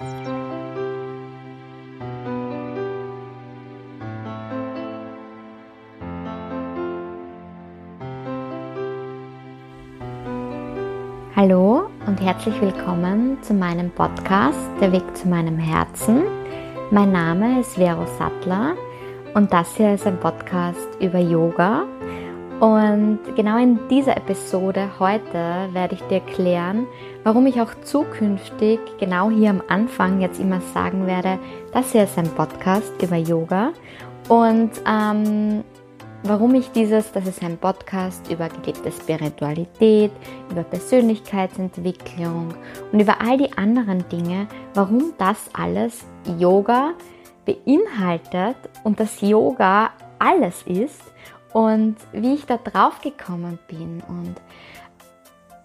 Hallo und herzlich willkommen zu meinem Podcast Der Weg zu meinem Herzen. Mein Name ist Vero Sattler und das hier ist ein Podcast über Yoga. Und genau in dieser Episode heute werde ich dir erklären, warum ich auch zukünftig genau hier am Anfang jetzt immer sagen werde, das hier ist ein Podcast über Yoga. Und ähm, warum ich dieses, das ist ein Podcast über gelebte Spiritualität, über Persönlichkeitsentwicklung und über all die anderen Dinge, warum das alles Yoga beinhaltet und dass Yoga alles ist und wie ich da drauf gekommen bin und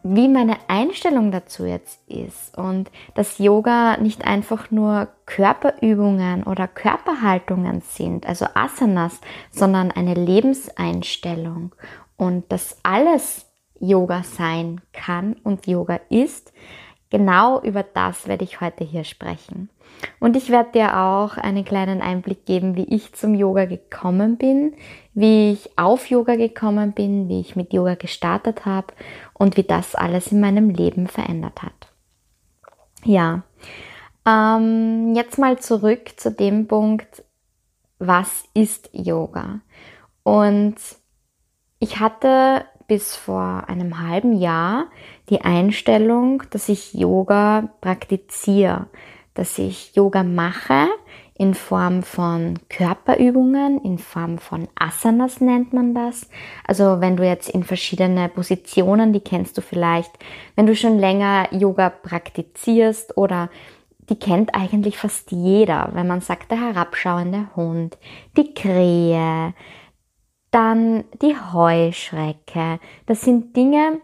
wie meine Einstellung dazu jetzt ist und dass Yoga nicht einfach nur Körperübungen oder Körperhaltungen sind, also Asanas, sondern eine Lebenseinstellung und dass alles Yoga sein kann und Yoga ist, genau über das werde ich heute hier sprechen. Und ich werde dir auch einen kleinen Einblick geben, wie ich zum Yoga gekommen bin, wie ich auf Yoga gekommen bin, wie ich mit Yoga gestartet habe und wie das alles in meinem Leben verändert hat. Ja, ähm, jetzt mal zurück zu dem Punkt, was ist Yoga? Und ich hatte bis vor einem halben Jahr die Einstellung, dass ich Yoga praktiziere, dass ich Yoga mache in Form von Körperübungen, in Form von Asanas nennt man das. Also wenn du jetzt in verschiedene Positionen, die kennst du vielleicht, wenn du schon länger Yoga praktizierst oder die kennt eigentlich fast jeder, wenn man sagt, der herabschauende Hund, die Krähe, dann die Heuschrecke. Das sind Dinge,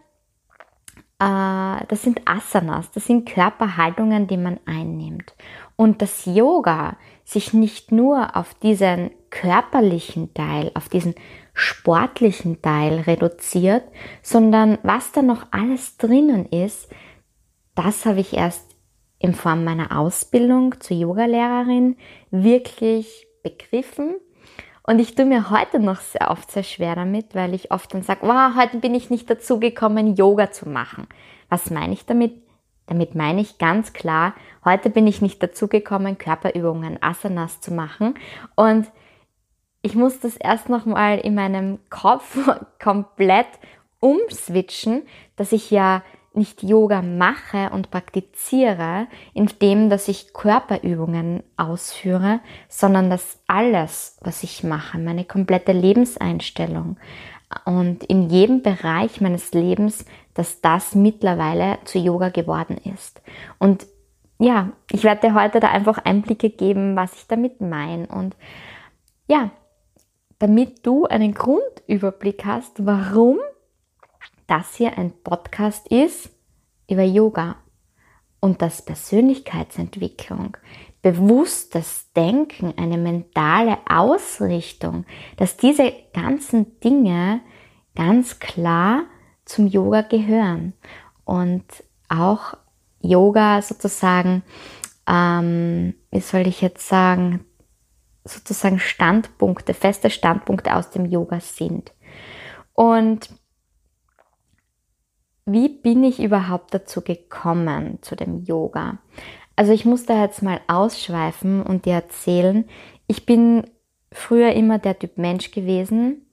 das sind Asanas, das sind Körperhaltungen, die man einnimmt. Und das Yoga sich nicht nur auf diesen körperlichen Teil, auf diesen sportlichen Teil reduziert, sondern was da noch alles drinnen ist, das habe ich erst in Form meiner Ausbildung zur Yogalehrerin wirklich begriffen und ich tue mir heute noch sehr oft sehr schwer damit, weil ich oft dann sage, wow, heute bin ich nicht dazu gekommen, Yoga zu machen. Was meine ich damit? Damit meine ich ganz klar, heute bin ich nicht dazu gekommen, Körperübungen, Asanas zu machen. Und ich muss das erst nochmal in meinem Kopf komplett umswitchen, dass ich ja nicht Yoga mache und praktiziere, indem dass ich Körperübungen ausführe, sondern dass alles, was ich mache, meine komplette Lebenseinstellung und in jedem Bereich meines Lebens, dass das mittlerweile zu Yoga geworden ist. Und ja, ich werde dir heute da einfach Einblicke geben, was ich damit meine. Und ja, damit du einen Grundüberblick hast, warum das hier ein Podcast ist über Yoga und dass Persönlichkeitsentwicklung, bewusstes Denken, eine mentale Ausrichtung, dass diese ganzen Dinge ganz klar zum Yoga gehören und auch Yoga sozusagen, ähm, wie soll ich jetzt sagen, sozusagen Standpunkte, feste Standpunkte aus dem Yoga sind. Und wie bin ich überhaupt dazu gekommen, zu dem Yoga? Also ich muss da jetzt mal ausschweifen und dir erzählen, ich bin früher immer der Typ Mensch gewesen.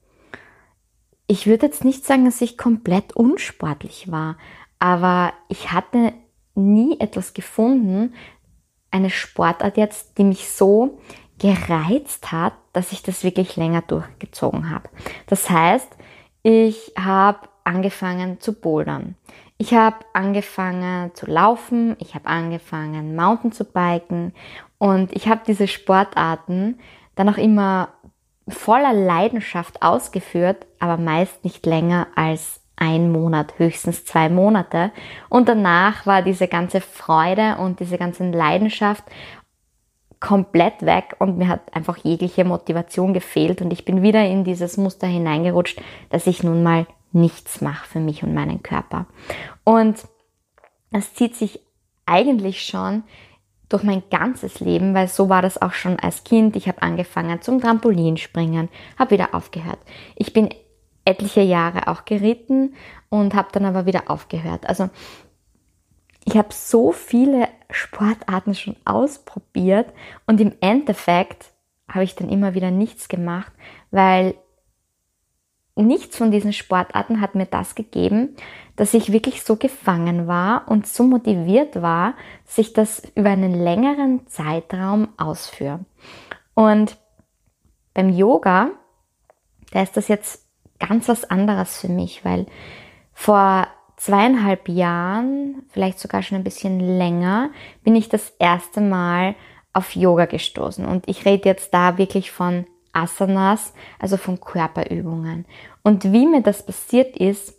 Ich würde jetzt nicht sagen, dass ich komplett unsportlich war, aber ich hatte nie etwas gefunden, eine Sportart jetzt, die mich so gereizt hat, dass ich das wirklich länger durchgezogen habe. Das heißt, ich habe angefangen zu bouldern. Ich habe angefangen zu laufen, ich habe angefangen Mountain zu biken und ich habe diese Sportarten dann auch immer voller Leidenschaft ausgeführt, aber meist nicht länger als ein Monat, höchstens zwei Monate. Und danach war diese ganze Freude und diese ganze Leidenschaft komplett weg und mir hat einfach jegliche Motivation gefehlt und ich bin wieder in dieses Muster hineingerutscht, dass ich nun mal nichts mache für mich und meinen Körper. Und das zieht sich eigentlich schon durch mein ganzes Leben, weil so war das auch schon als Kind. Ich habe angefangen zum Trampolinspringen, habe wieder aufgehört. Ich bin etliche Jahre auch geritten und habe dann aber wieder aufgehört. Also ich habe so viele Sportarten schon ausprobiert und im Endeffekt habe ich dann immer wieder nichts gemacht, weil nichts von diesen Sportarten hat mir das gegeben, dass ich wirklich so gefangen war und so motiviert war, dass ich das über einen längeren Zeitraum ausführe. Und beim Yoga, da ist das jetzt ganz was anderes für mich, weil vor zweieinhalb Jahren, vielleicht sogar schon ein bisschen länger, bin ich das erste Mal auf Yoga gestoßen. Und ich rede jetzt da wirklich von Asanas, also von Körperübungen. Und wie mir das passiert ist,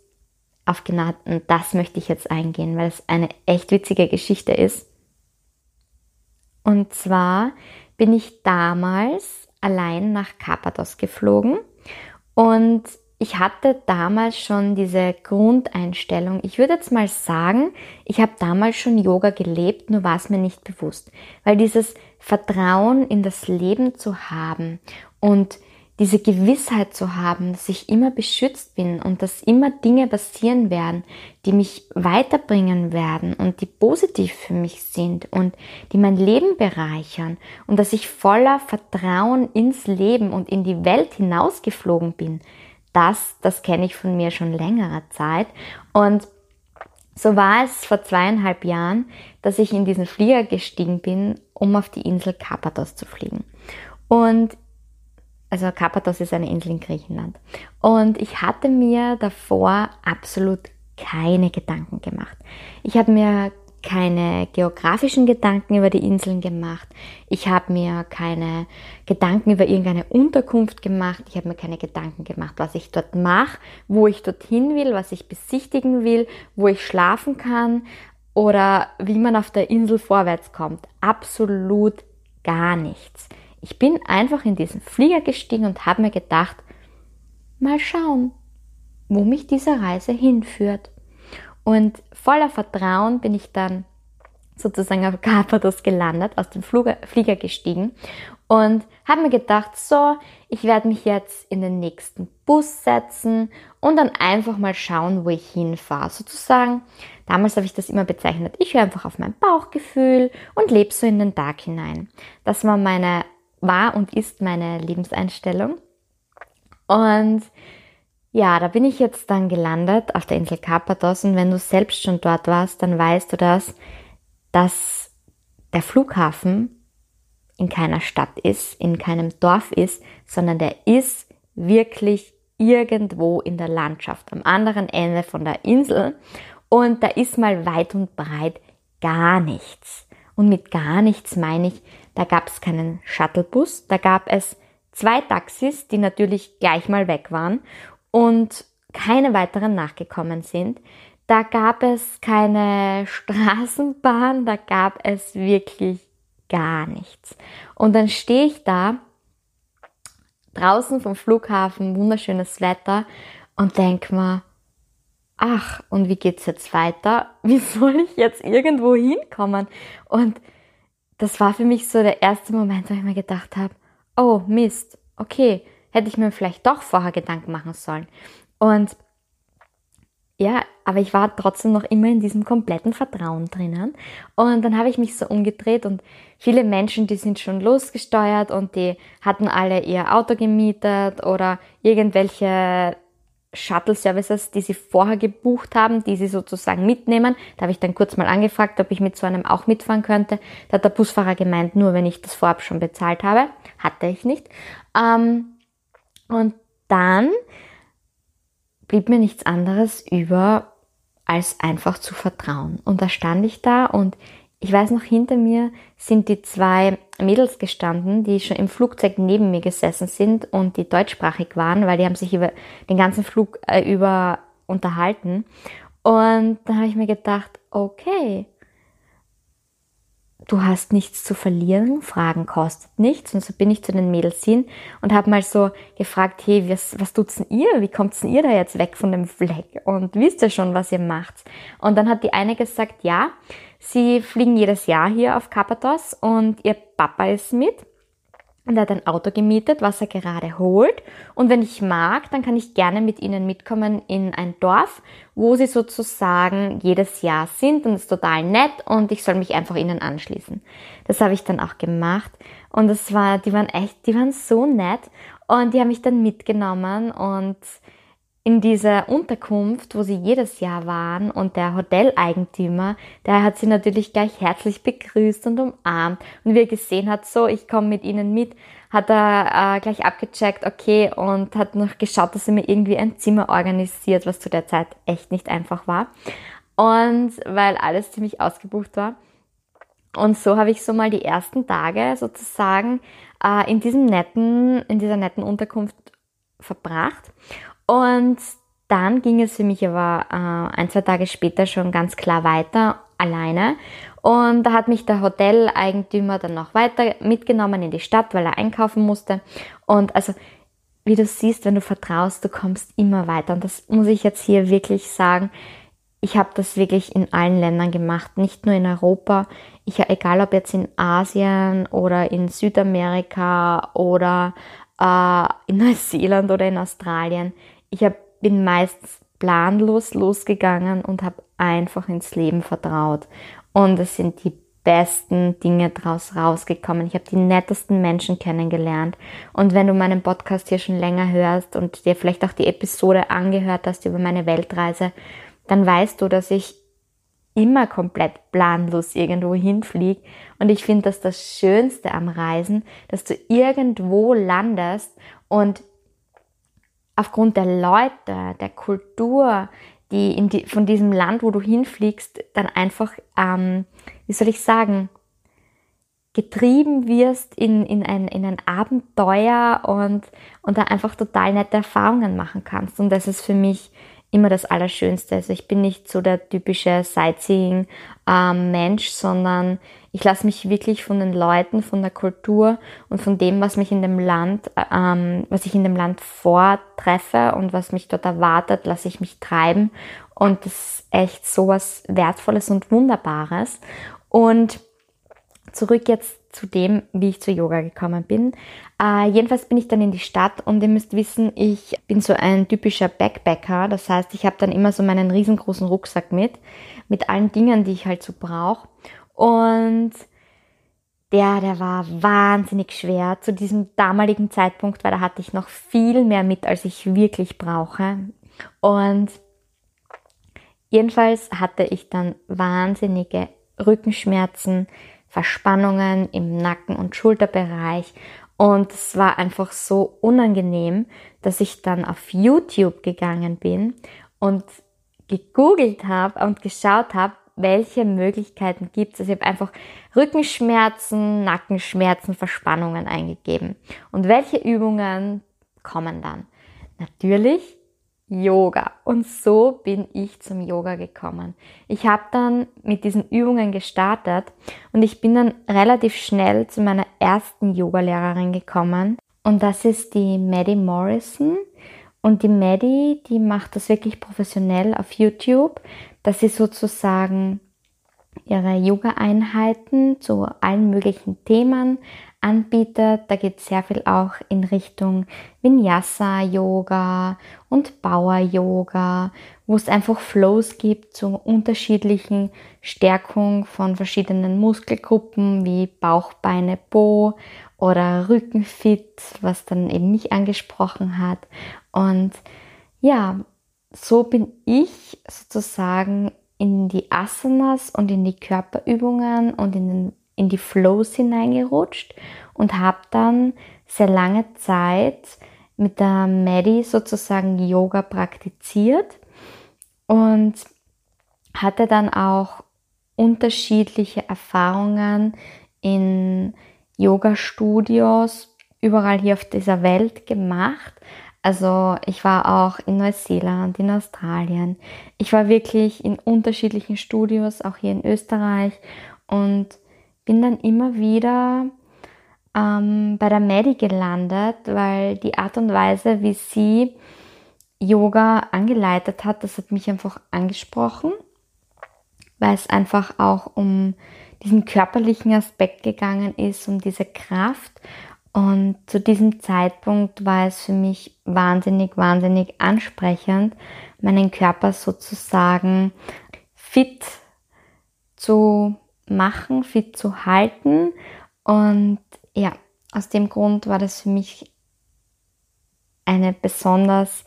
auf genau das möchte ich jetzt eingehen, weil es eine echt witzige Geschichte ist. Und zwar bin ich damals allein nach Karpathos geflogen und ich hatte damals schon diese Grundeinstellung. Ich würde jetzt mal sagen, ich habe damals schon Yoga gelebt, nur war es mir nicht bewusst. Weil dieses Vertrauen in das Leben zu haben und diese Gewissheit zu haben, dass ich immer beschützt bin und dass immer Dinge passieren werden, die mich weiterbringen werden und die positiv für mich sind und die mein Leben bereichern und dass ich voller Vertrauen ins Leben und in die Welt hinausgeflogen bin, das, das kenne ich von mir schon längere Zeit und so war es vor zweieinhalb Jahren, dass ich in diesen Flieger gestiegen bin, um auf die Insel Karpathos zu fliegen. Und also Karpathos ist eine Insel in Griechenland. Und ich hatte mir davor absolut keine Gedanken gemacht. Ich habe mir keine geografischen Gedanken über die Inseln gemacht. Ich habe mir keine Gedanken über irgendeine Unterkunft gemacht. Ich habe mir keine Gedanken gemacht, was ich dort mache, wo ich dorthin will, was ich besichtigen will, wo ich schlafen kann oder wie man auf der Insel vorwärts kommt. Absolut gar nichts. Ich bin einfach in diesen Flieger gestiegen und habe mir gedacht, mal schauen, wo mich diese Reise hinführt. Und voller Vertrauen bin ich dann sozusagen auf Karpathos gelandet, aus dem Flieger gestiegen und habe mir gedacht, so, ich werde mich jetzt in den nächsten Bus setzen und dann einfach mal schauen, wo ich hinfahre. Sozusagen, damals habe ich das immer bezeichnet, ich höre einfach auf mein Bauchgefühl und lebe so in den Tag hinein. Das war meine war und ist meine Lebenseinstellung. Und ja, da bin ich jetzt dann gelandet auf der Insel Karpathos und wenn du selbst schon dort warst, dann weißt du das, dass der Flughafen in keiner Stadt ist, in keinem Dorf ist, sondern der ist wirklich irgendwo in der Landschaft, am anderen Ende von der Insel und da ist mal weit und breit gar nichts. Und mit gar nichts meine ich, da gab es keinen Shuttlebus, da gab es zwei Taxis, die natürlich gleich mal weg waren und keine weiteren nachgekommen sind. Da gab es keine Straßenbahn, da gab es wirklich gar nichts. Und dann stehe ich da draußen vom Flughafen, wunderschönes Wetter und denke mir, ach, und wie geht's jetzt weiter? Wie soll ich jetzt irgendwo hinkommen? Und das war für mich so der erste Moment, wo ich mir gedacht habe, oh Mist, okay, hätte ich mir vielleicht doch vorher Gedanken machen sollen. Und ja, aber ich war trotzdem noch immer in diesem kompletten Vertrauen drinnen. Und dann habe ich mich so umgedreht und viele Menschen, die sind schon losgesteuert und die hatten alle ihr Auto gemietet oder irgendwelche Shuttle-Services, die sie vorher gebucht haben, die sie sozusagen mitnehmen. Da habe ich dann kurz mal angefragt, ob ich mit so einem auch mitfahren könnte. Da hat der Busfahrer gemeint, nur wenn ich das vorab schon bezahlt habe. Hatte ich nicht. Ähm, und dann blieb mir nichts anderes über, als einfach zu vertrauen. Und da stand ich da und ich weiß noch, hinter mir sind die zwei Mädels gestanden, die schon im Flugzeug neben mir gesessen sind und die deutschsprachig waren, weil die haben sich über den ganzen Flug äh, über unterhalten. Und dann habe ich mir gedacht, okay, du hast nichts zu verlieren, Fragen kostet nichts. Und so bin ich zu den Mädels hin und habe mal so gefragt, hey, was, was tut's denn ihr? Wie kommt's denn ihr da jetzt weg von dem Fleck? Und wisst ihr schon, was ihr macht? Und dann hat die eine gesagt, ja, sie fliegen jedes Jahr hier auf Karpathos und ihr Papa ist mit. Und er hat ein Auto gemietet, was er gerade holt. Und wenn ich mag, dann kann ich gerne mit ihnen mitkommen in ein Dorf, wo sie sozusagen jedes Jahr sind und es ist total nett und ich soll mich einfach ihnen anschließen. Das habe ich dann auch gemacht. Und das war, die waren echt, die waren so nett und die haben mich dann mitgenommen und in dieser Unterkunft, wo sie jedes Jahr waren und der Hoteleigentümer, der hat sie natürlich gleich herzlich begrüßt und umarmt und wie er gesehen hat, so, ich komme mit ihnen mit, hat er äh, gleich abgecheckt, okay, und hat noch geschaut, dass er mir irgendwie ein Zimmer organisiert, was zu der Zeit echt nicht einfach war. Und weil alles ziemlich ausgebucht war. Und so habe ich so mal die ersten Tage sozusagen äh, in diesem netten, in dieser netten Unterkunft verbracht. Und dann ging es für mich aber äh, ein, zwei Tage später schon ganz klar weiter, alleine. Und da hat mich der Hoteleigentümer dann noch weiter mitgenommen in die Stadt, weil er einkaufen musste. Und also, wie du siehst, wenn du vertraust, du kommst immer weiter. Und das muss ich jetzt hier wirklich sagen. Ich habe das wirklich in allen Ländern gemacht, nicht nur in Europa. Ich, egal ob jetzt in Asien oder in Südamerika oder äh, in Neuseeland oder in Australien ich hab, bin meist planlos losgegangen und habe einfach ins Leben vertraut. Und es sind die besten Dinge daraus rausgekommen. Ich habe die nettesten Menschen kennengelernt. Und wenn du meinen Podcast hier schon länger hörst und dir vielleicht auch die Episode angehört hast über meine Weltreise, dann weißt du, dass ich immer komplett planlos irgendwo hinfliege. Und ich finde das das Schönste am Reisen, dass du irgendwo landest und aufgrund der Leute, der Kultur, die, in die von diesem Land, wo du hinfliegst, dann einfach, ähm, wie soll ich sagen, getrieben wirst in, in, ein, in ein Abenteuer und, und da einfach total nette Erfahrungen machen kannst. Und das ist für mich immer das Allerschönste. Also ich bin nicht so der typische Sightseeing-Mensch, ähm, sondern ich lasse mich wirklich von den Leuten, von der Kultur und von dem, was mich in dem Land, ähm, was ich in dem Land vortreffe und was mich dort erwartet, lasse ich mich treiben. Und das ist echt so was Wertvolles und Wunderbares. Und zurück jetzt zu dem, wie ich zu Yoga gekommen bin. Äh, jedenfalls bin ich dann in die Stadt und ihr müsst wissen, ich bin so ein typischer Backpacker. Das heißt, ich habe dann immer so meinen riesengroßen Rucksack mit, mit allen Dingen, die ich halt so brauche. Und der, der war wahnsinnig schwer zu diesem damaligen Zeitpunkt, weil da hatte ich noch viel mehr mit, als ich wirklich brauche. Und jedenfalls hatte ich dann wahnsinnige Rückenschmerzen, Verspannungen im Nacken- und Schulterbereich. Und es war einfach so unangenehm, dass ich dann auf YouTube gegangen bin und gegoogelt habe und geschaut habe, welche Möglichkeiten gibt es. Also ich habe einfach Rückenschmerzen, Nackenschmerzen, Verspannungen eingegeben. Und welche Übungen kommen dann? Natürlich Yoga. Und so bin ich zum Yoga gekommen. Ich habe dann mit diesen Übungen gestartet und ich bin dann relativ schnell zu meiner ersten Yogalehrerin gekommen. Und das ist die Maddie Morrison. Und die Maddie, die macht das wirklich professionell auf YouTube, dass sie sozusagen ihre Yoga-Einheiten zu allen möglichen Themen anbietet. Da geht sehr viel auch in Richtung Vinyasa-Yoga und Power-Yoga, wo es einfach Flows gibt zu unterschiedlichen Stärkung von verschiedenen Muskelgruppen wie Bauch, Beine, Po oder Rückenfit, was dann eben mich angesprochen hat. Und ja, so bin ich sozusagen in die Asanas und in die Körperübungen und in, den, in die Flows hineingerutscht und habe dann sehr lange Zeit mit der Maddie sozusagen Yoga praktiziert und hatte dann auch unterschiedliche Erfahrungen in Yoga-Studios überall hier auf dieser Welt gemacht, also ich war auch in Neuseeland, in Australien. Ich war wirklich in unterschiedlichen Studios, auch hier in Österreich. Und bin dann immer wieder ähm, bei der Medi gelandet, weil die Art und Weise, wie sie Yoga angeleitet hat, das hat mich einfach angesprochen, weil es einfach auch um diesen körperlichen Aspekt gegangen ist, um diese Kraft. Und zu diesem Zeitpunkt war es für mich wahnsinnig, wahnsinnig ansprechend, meinen Körper sozusagen fit zu machen, fit zu halten. Und ja, aus dem Grund war das für mich eine besonders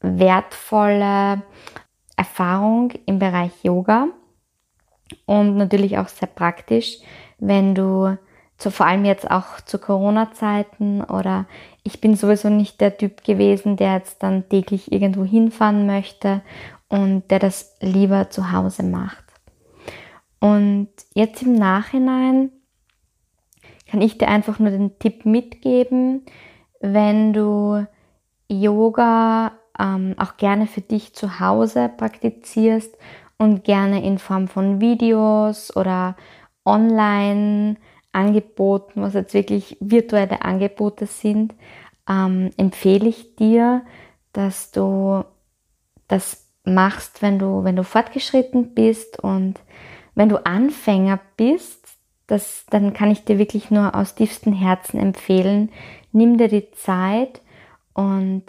wertvolle Erfahrung im Bereich Yoga und natürlich auch sehr praktisch, wenn du zu, vor allem jetzt auch zu Corona-Zeiten oder ich bin sowieso nicht der Typ gewesen, der jetzt dann täglich irgendwo hinfahren möchte und der das lieber zu Hause macht. Und jetzt im Nachhinein kann ich dir einfach nur den Tipp mitgeben, wenn du Yoga ähm, auch gerne für dich zu Hause praktizierst und gerne in Form von Videos oder online Angeboten, was jetzt wirklich virtuelle Angebote sind, ähm, empfehle ich dir, dass du das machst, wenn du, wenn du fortgeschritten bist. Und wenn du Anfänger bist, das, dann kann ich dir wirklich nur aus tiefstem Herzen empfehlen, nimm dir die Zeit und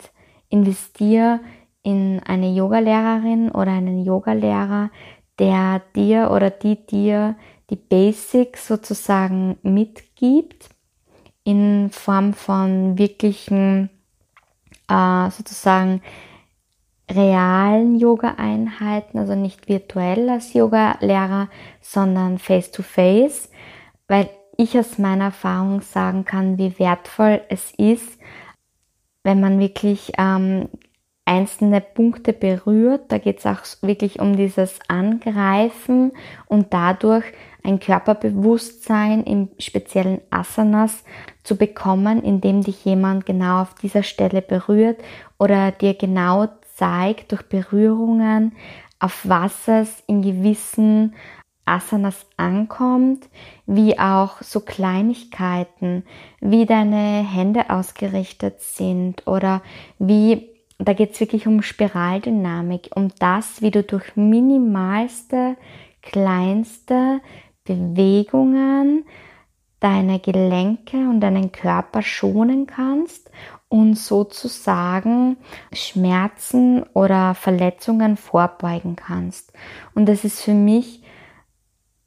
investier in eine Yogalehrerin oder einen Yogalehrer, der dir oder die dir die Basics sozusagen mitgibt in Form von wirklichen äh, sozusagen realen Yoga-Einheiten, also nicht virtuell als Yoga-Lehrer, sondern face-to-face, -face, weil ich aus meiner Erfahrung sagen kann, wie wertvoll es ist, wenn man wirklich ähm, einzelne Punkte berührt. Da geht es auch wirklich um dieses Angreifen und dadurch ein Körperbewusstsein im speziellen Asanas zu bekommen, indem dich jemand genau auf dieser Stelle berührt oder dir genau zeigt durch Berührungen, auf was es in gewissen Asanas ankommt, wie auch so Kleinigkeiten, wie deine Hände ausgerichtet sind oder wie, da geht es wirklich um Spiraldynamik, um das, wie du durch minimalste, kleinste Bewegungen deine Gelenke und deinen Körper schonen kannst und sozusagen Schmerzen oder Verletzungen vorbeugen kannst. Und das ist für mich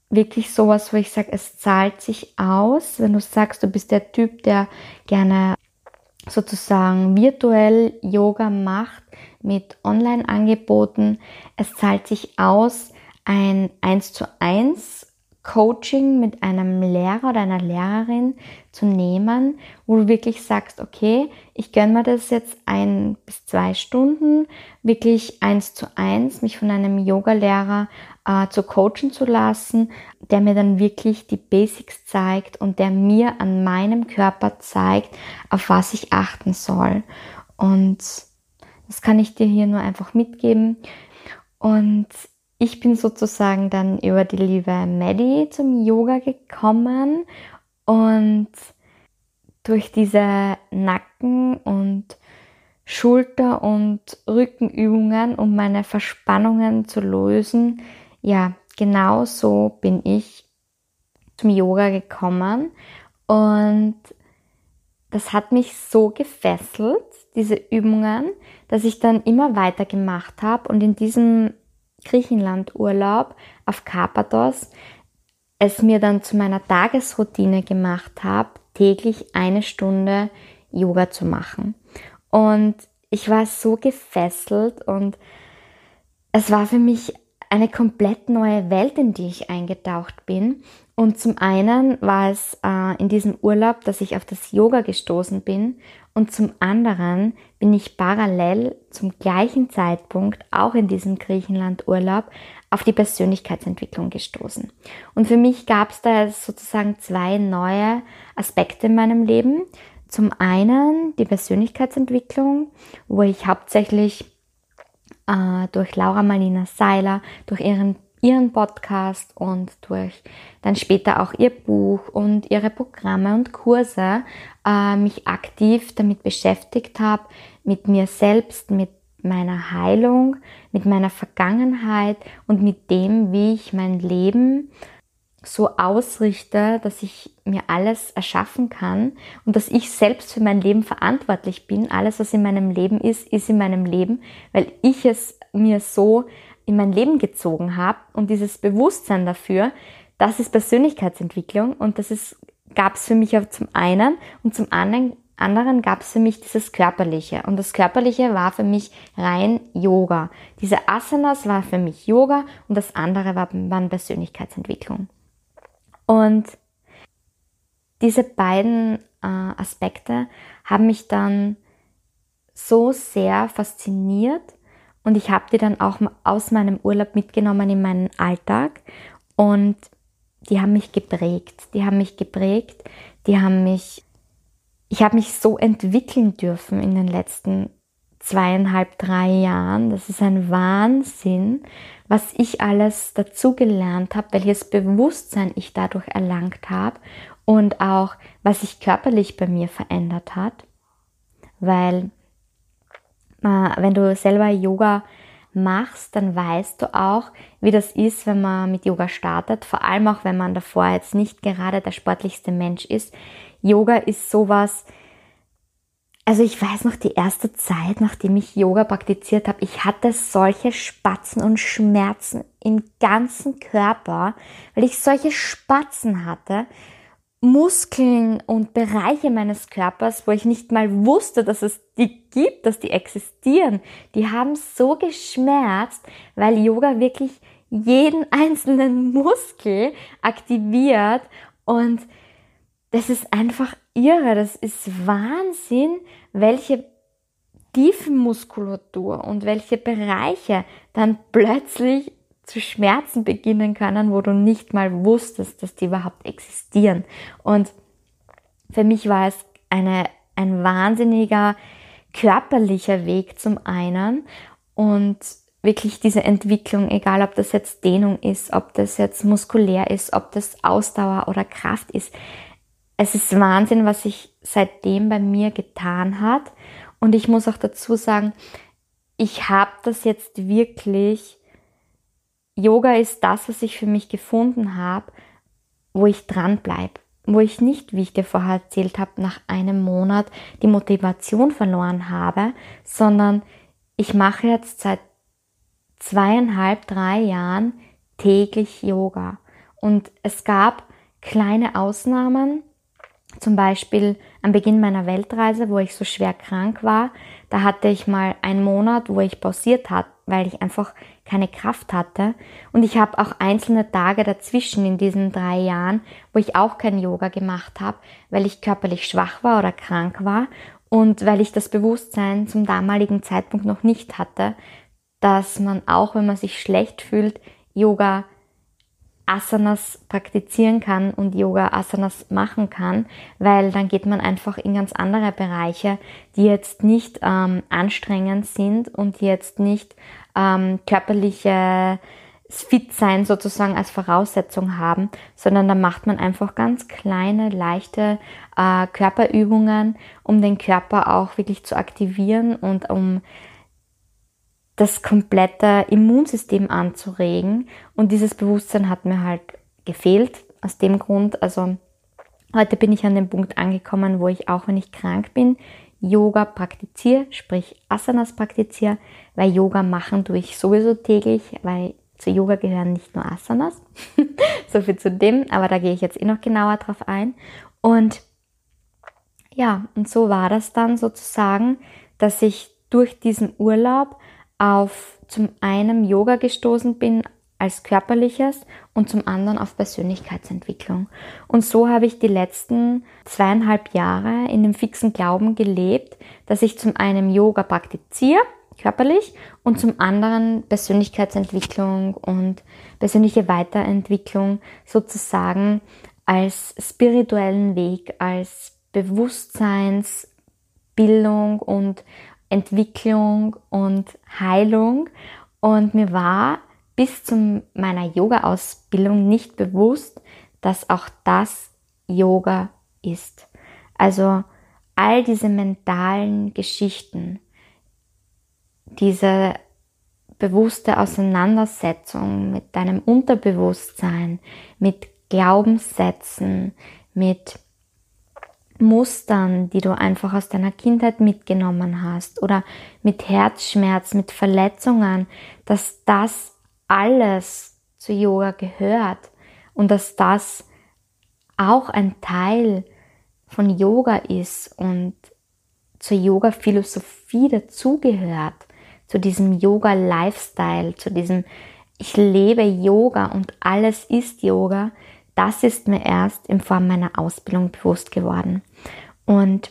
wirklich sowas, wo ich sage, es zahlt sich aus, wenn du sagst, du bist der Typ, der gerne sozusagen virtuell Yoga macht mit Online-Angeboten. Es zahlt sich aus, ein 1 zu 1 Coaching mit einem Lehrer oder einer Lehrerin zu nehmen, wo du wirklich sagst, okay, ich gönne mir das jetzt ein bis zwei Stunden, wirklich eins zu eins, mich von einem Yoga-Lehrer äh, zu coachen zu lassen, der mir dann wirklich die Basics zeigt und der mir an meinem Körper zeigt, auf was ich achten soll. Und das kann ich dir hier nur einfach mitgeben. Und ich bin sozusagen dann über die liebe Maddie zum Yoga gekommen und durch diese Nacken- und Schulter- und Rückenübungen, um meine Verspannungen zu lösen, ja, genau so bin ich zum Yoga gekommen. Und das hat mich so gefesselt, diese Übungen, dass ich dann immer weiter gemacht habe. Und in diesem Griechenland-Urlaub auf Karpathos es mir dann zu meiner Tagesroutine gemacht habe, täglich eine Stunde Yoga zu machen. Und ich war so gefesselt und es war für mich eine komplett neue Welt, in die ich eingetaucht bin. Und zum einen war es äh, in diesem Urlaub, dass ich auf das Yoga gestoßen bin und zum anderen bin ich parallel zum gleichen Zeitpunkt auch in diesem Griechenland-Urlaub auf die Persönlichkeitsentwicklung gestoßen. Und für mich gab es da sozusagen zwei neue Aspekte in meinem Leben. Zum einen die Persönlichkeitsentwicklung, wo ich hauptsächlich äh, durch Laura Marlina Seiler, durch ihren ihren Podcast und durch dann später auch ihr Buch und ihre Programme und Kurse äh, mich aktiv damit beschäftigt habe, mit mir selbst, mit meiner Heilung, mit meiner Vergangenheit und mit dem, wie ich mein Leben so ausrichte, dass ich mir alles erschaffen kann und dass ich selbst für mein Leben verantwortlich bin. Alles, was in meinem Leben ist, ist in meinem Leben, weil ich es mir so in mein Leben gezogen habe und dieses Bewusstsein dafür, das ist Persönlichkeitsentwicklung und das gab es für mich auch zum einen und zum anderen anderen gab es für mich dieses Körperliche. Und das Körperliche war für mich rein Yoga. Diese Asanas war für mich Yoga und das andere war, waren Persönlichkeitsentwicklung. Und diese beiden äh, Aspekte haben mich dann so sehr fasziniert und ich habe die dann auch aus meinem Urlaub mitgenommen in meinen Alltag und die haben mich geprägt. Die haben mich geprägt, die haben mich ich habe mich so entwickeln dürfen in den letzten zweieinhalb, drei Jahren. Das ist ein Wahnsinn, was ich alles dazugelernt habe, welches Bewusstsein ich dadurch erlangt habe und auch, was sich körperlich bei mir verändert hat. Weil, äh, wenn du selber Yoga machst, dann weißt du auch, wie das ist, wenn man mit Yoga startet. Vor allem auch, wenn man davor jetzt nicht gerade der sportlichste Mensch ist. Yoga ist sowas, also ich weiß noch die erste Zeit, nachdem ich Yoga praktiziert habe, ich hatte solche Spatzen und Schmerzen im ganzen Körper, weil ich solche Spatzen hatte, Muskeln und Bereiche meines Körpers, wo ich nicht mal wusste, dass es die gibt, dass die existieren, die haben so geschmerzt, weil Yoga wirklich jeden einzelnen Muskel aktiviert und das ist einfach irre, das ist Wahnsinn, welche Tiefenmuskulatur und welche Bereiche dann plötzlich zu schmerzen beginnen können, wo du nicht mal wusstest, dass die überhaupt existieren. Und für mich war es eine, ein wahnsinniger körperlicher Weg zum einen und wirklich diese Entwicklung, egal ob das jetzt Dehnung ist, ob das jetzt muskulär ist, ob das Ausdauer oder Kraft ist, es ist Wahnsinn, was sich seitdem bei mir getan hat. Und ich muss auch dazu sagen, ich habe das jetzt wirklich, Yoga ist das, was ich für mich gefunden habe, wo ich dran bleibe. Wo ich nicht, wie ich dir vorher erzählt habe, nach einem Monat die Motivation verloren habe, sondern ich mache jetzt seit zweieinhalb, drei Jahren täglich Yoga. Und es gab kleine Ausnahmen, zum Beispiel am Beginn meiner Weltreise, wo ich so schwer krank war, da hatte ich mal einen Monat, wo ich pausiert hat, weil ich einfach keine Kraft hatte. Und ich habe auch einzelne Tage dazwischen in diesen drei Jahren, wo ich auch kein Yoga gemacht habe, weil ich körperlich schwach war oder krank war und weil ich das Bewusstsein zum damaligen Zeitpunkt noch nicht hatte, dass man auch, wenn man sich schlecht fühlt, Yoga Asanas praktizieren kann und Yoga Asanas machen kann, weil dann geht man einfach in ganz andere Bereiche, die jetzt nicht ähm, anstrengend sind und die jetzt nicht ähm, körperliche Fit-Sein sozusagen als Voraussetzung haben, sondern da macht man einfach ganz kleine, leichte äh, Körperübungen, um den Körper auch wirklich zu aktivieren und um das komplette Immunsystem anzuregen. Und dieses Bewusstsein hat mir halt gefehlt. Aus dem Grund, also heute bin ich an dem Punkt angekommen, wo ich auch, wenn ich krank bin, Yoga praktiziere, sprich Asanas praktiziere, weil Yoga machen tue ich sowieso täglich, weil zu Yoga gehören nicht nur Asanas. so viel zu dem, aber da gehe ich jetzt eh noch genauer drauf ein. Und ja, und so war das dann sozusagen, dass ich durch diesen Urlaub auf zum einen Yoga gestoßen bin als körperliches und zum anderen auf Persönlichkeitsentwicklung. Und so habe ich die letzten zweieinhalb Jahre in dem fixen Glauben gelebt, dass ich zum einen Yoga praktiziere, körperlich, und zum anderen Persönlichkeitsentwicklung und persönliche Weiterentwicklung sozusagen als spirituellen Weg, als Bewusstseinsbildung und Entwicklung und Heilung. Und mir war bis zu meiner Yoga-Ausbildung nicht bewusst, dass auch das Yoga ist. Also all diese mentalen Geschichten, diese bewusste Auseinandersetzung mit deinem Unterbewusstsein, mit Glaubenssätzen, mit Mustern, die du einfach aus deiner Kindheit mitgenommen hast oder mit Herzschmerz, mit Verletzungen, dass das alles zu Yoga gehört und dass das auch ein Teil von Yoga ist und zur Yoga-Philosophie dazugehört, zu diesem Yoga-Lifestyle, zu diesem ich lebe Yoga und alles ist Yoga, das ist mir erst in Form meiner Ausbildung bewusst geworden. Und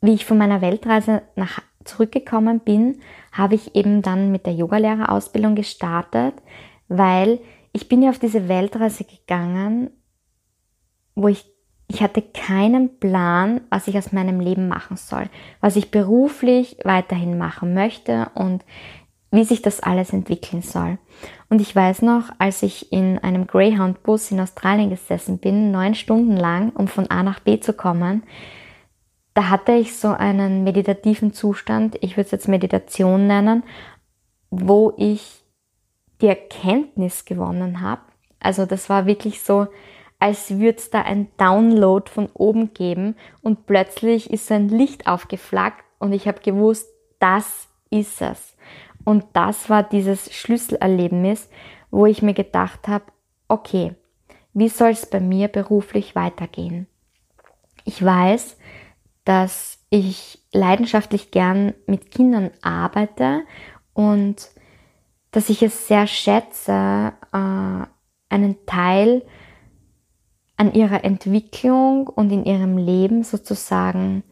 wie ich von meiner Weltreise nach zurückgekommen bin, habe ich eben dann mit der Yogalehrerausbildung gestartet, weil ich bin ja auf diese Weltreise gegangen, wo ich ich hatte keinen Plan, was ich aus meinem Leben machen soll, was ich beruflich weiterhin machen möchte und wie sich das alles entwickeln soll. Und ich weiß noch, als ich in einem Greyhound-Bus in Australien gesessen bin, neun Stunden lang, um von A nach B zu kommen, da hatte ich so einen meditativen Zustand, ich würde es jetzt Meditation nennen, wo ich die Erkenntnis gewonnen habe. Also das war wirklich so, als würde es da ein Download von oben geben und plötzlich ist ein Licht aufgeflackt und ich habe gewusst, das ist es. Und das war dieses Schlüsselerlebnis, wo ich mir gedacht habe, okay, wie soll es bei mir beruflich weitergehen? Ich weiß, dass ich leidenschaftlich gern mit Kindern arbeite und dass ich es sehr schätze, äh, einen Teil an ihrer Entwicklung und in ihrem Leben sozusagen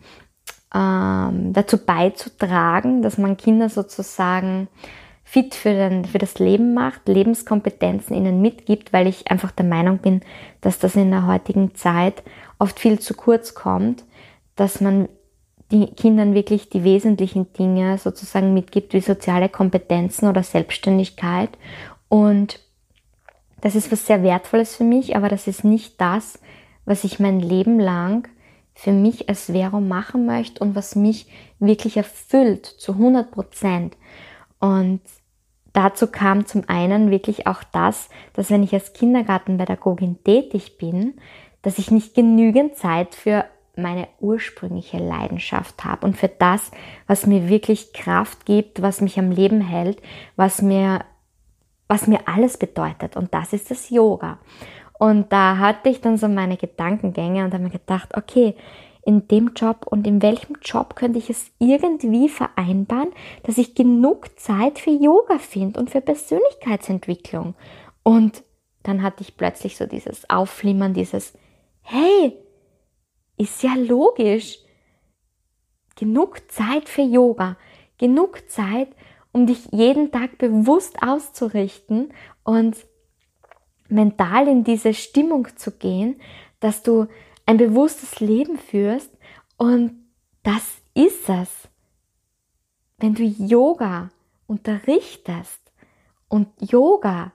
ähm, dazu beizutragen, dass man Kinder sozusagen fit für, den, für das Leben macht, Lebenskompetenzen ihnen mitgibt, weil ich einfach der Meinung bin, dass das in der heutigen Zeit oft viel zu kurz kommt, dass man die Kindern wirklich die wesentlichen Dinge sozusagen mitgibt, wie soziale Kompetenzen oder Selbstständigkeit. Und das ist was sehr Wertvolles für mich, aber das ist nicht das, was ich mein Leben lang für mich als Vero machen möchte und was mich wirklich erfüllt zu 100 Prozent. Und dazu kam zum einen wirklich auch das, dass wenn ich als Kindergartenpädagogin tätig bin, dass ich nicht genügend Zeit für meine ursprüngliche Leidenschaft habe und für das, was mir wirklich Kraft gibt, was mich am Leben hält, was mir, was mir alles bedeutet. Und das ist das Yoga. Und da hatte ich dann so meine Gedankengänge und habe mir gedacht, okay, in dem Job und in welchem Job könnte ich es irgendwie vereinbaren, dass ich genug Zeit für Yoga finde und für Persönlichkeitsentwicklung. Und dann hatte ich plötzlich so dieses Aufflimmern, dieses, hey, ist ja logisch. Genug Zeit für Yoga, genug Zeit, um dich jeden Tag bewusst auszurichten und mental in diese Stimmung zu gehen, dass du ein bewusstes Leben führst. Und das ist es. Wenn du Yoga unterrichtest und Yoga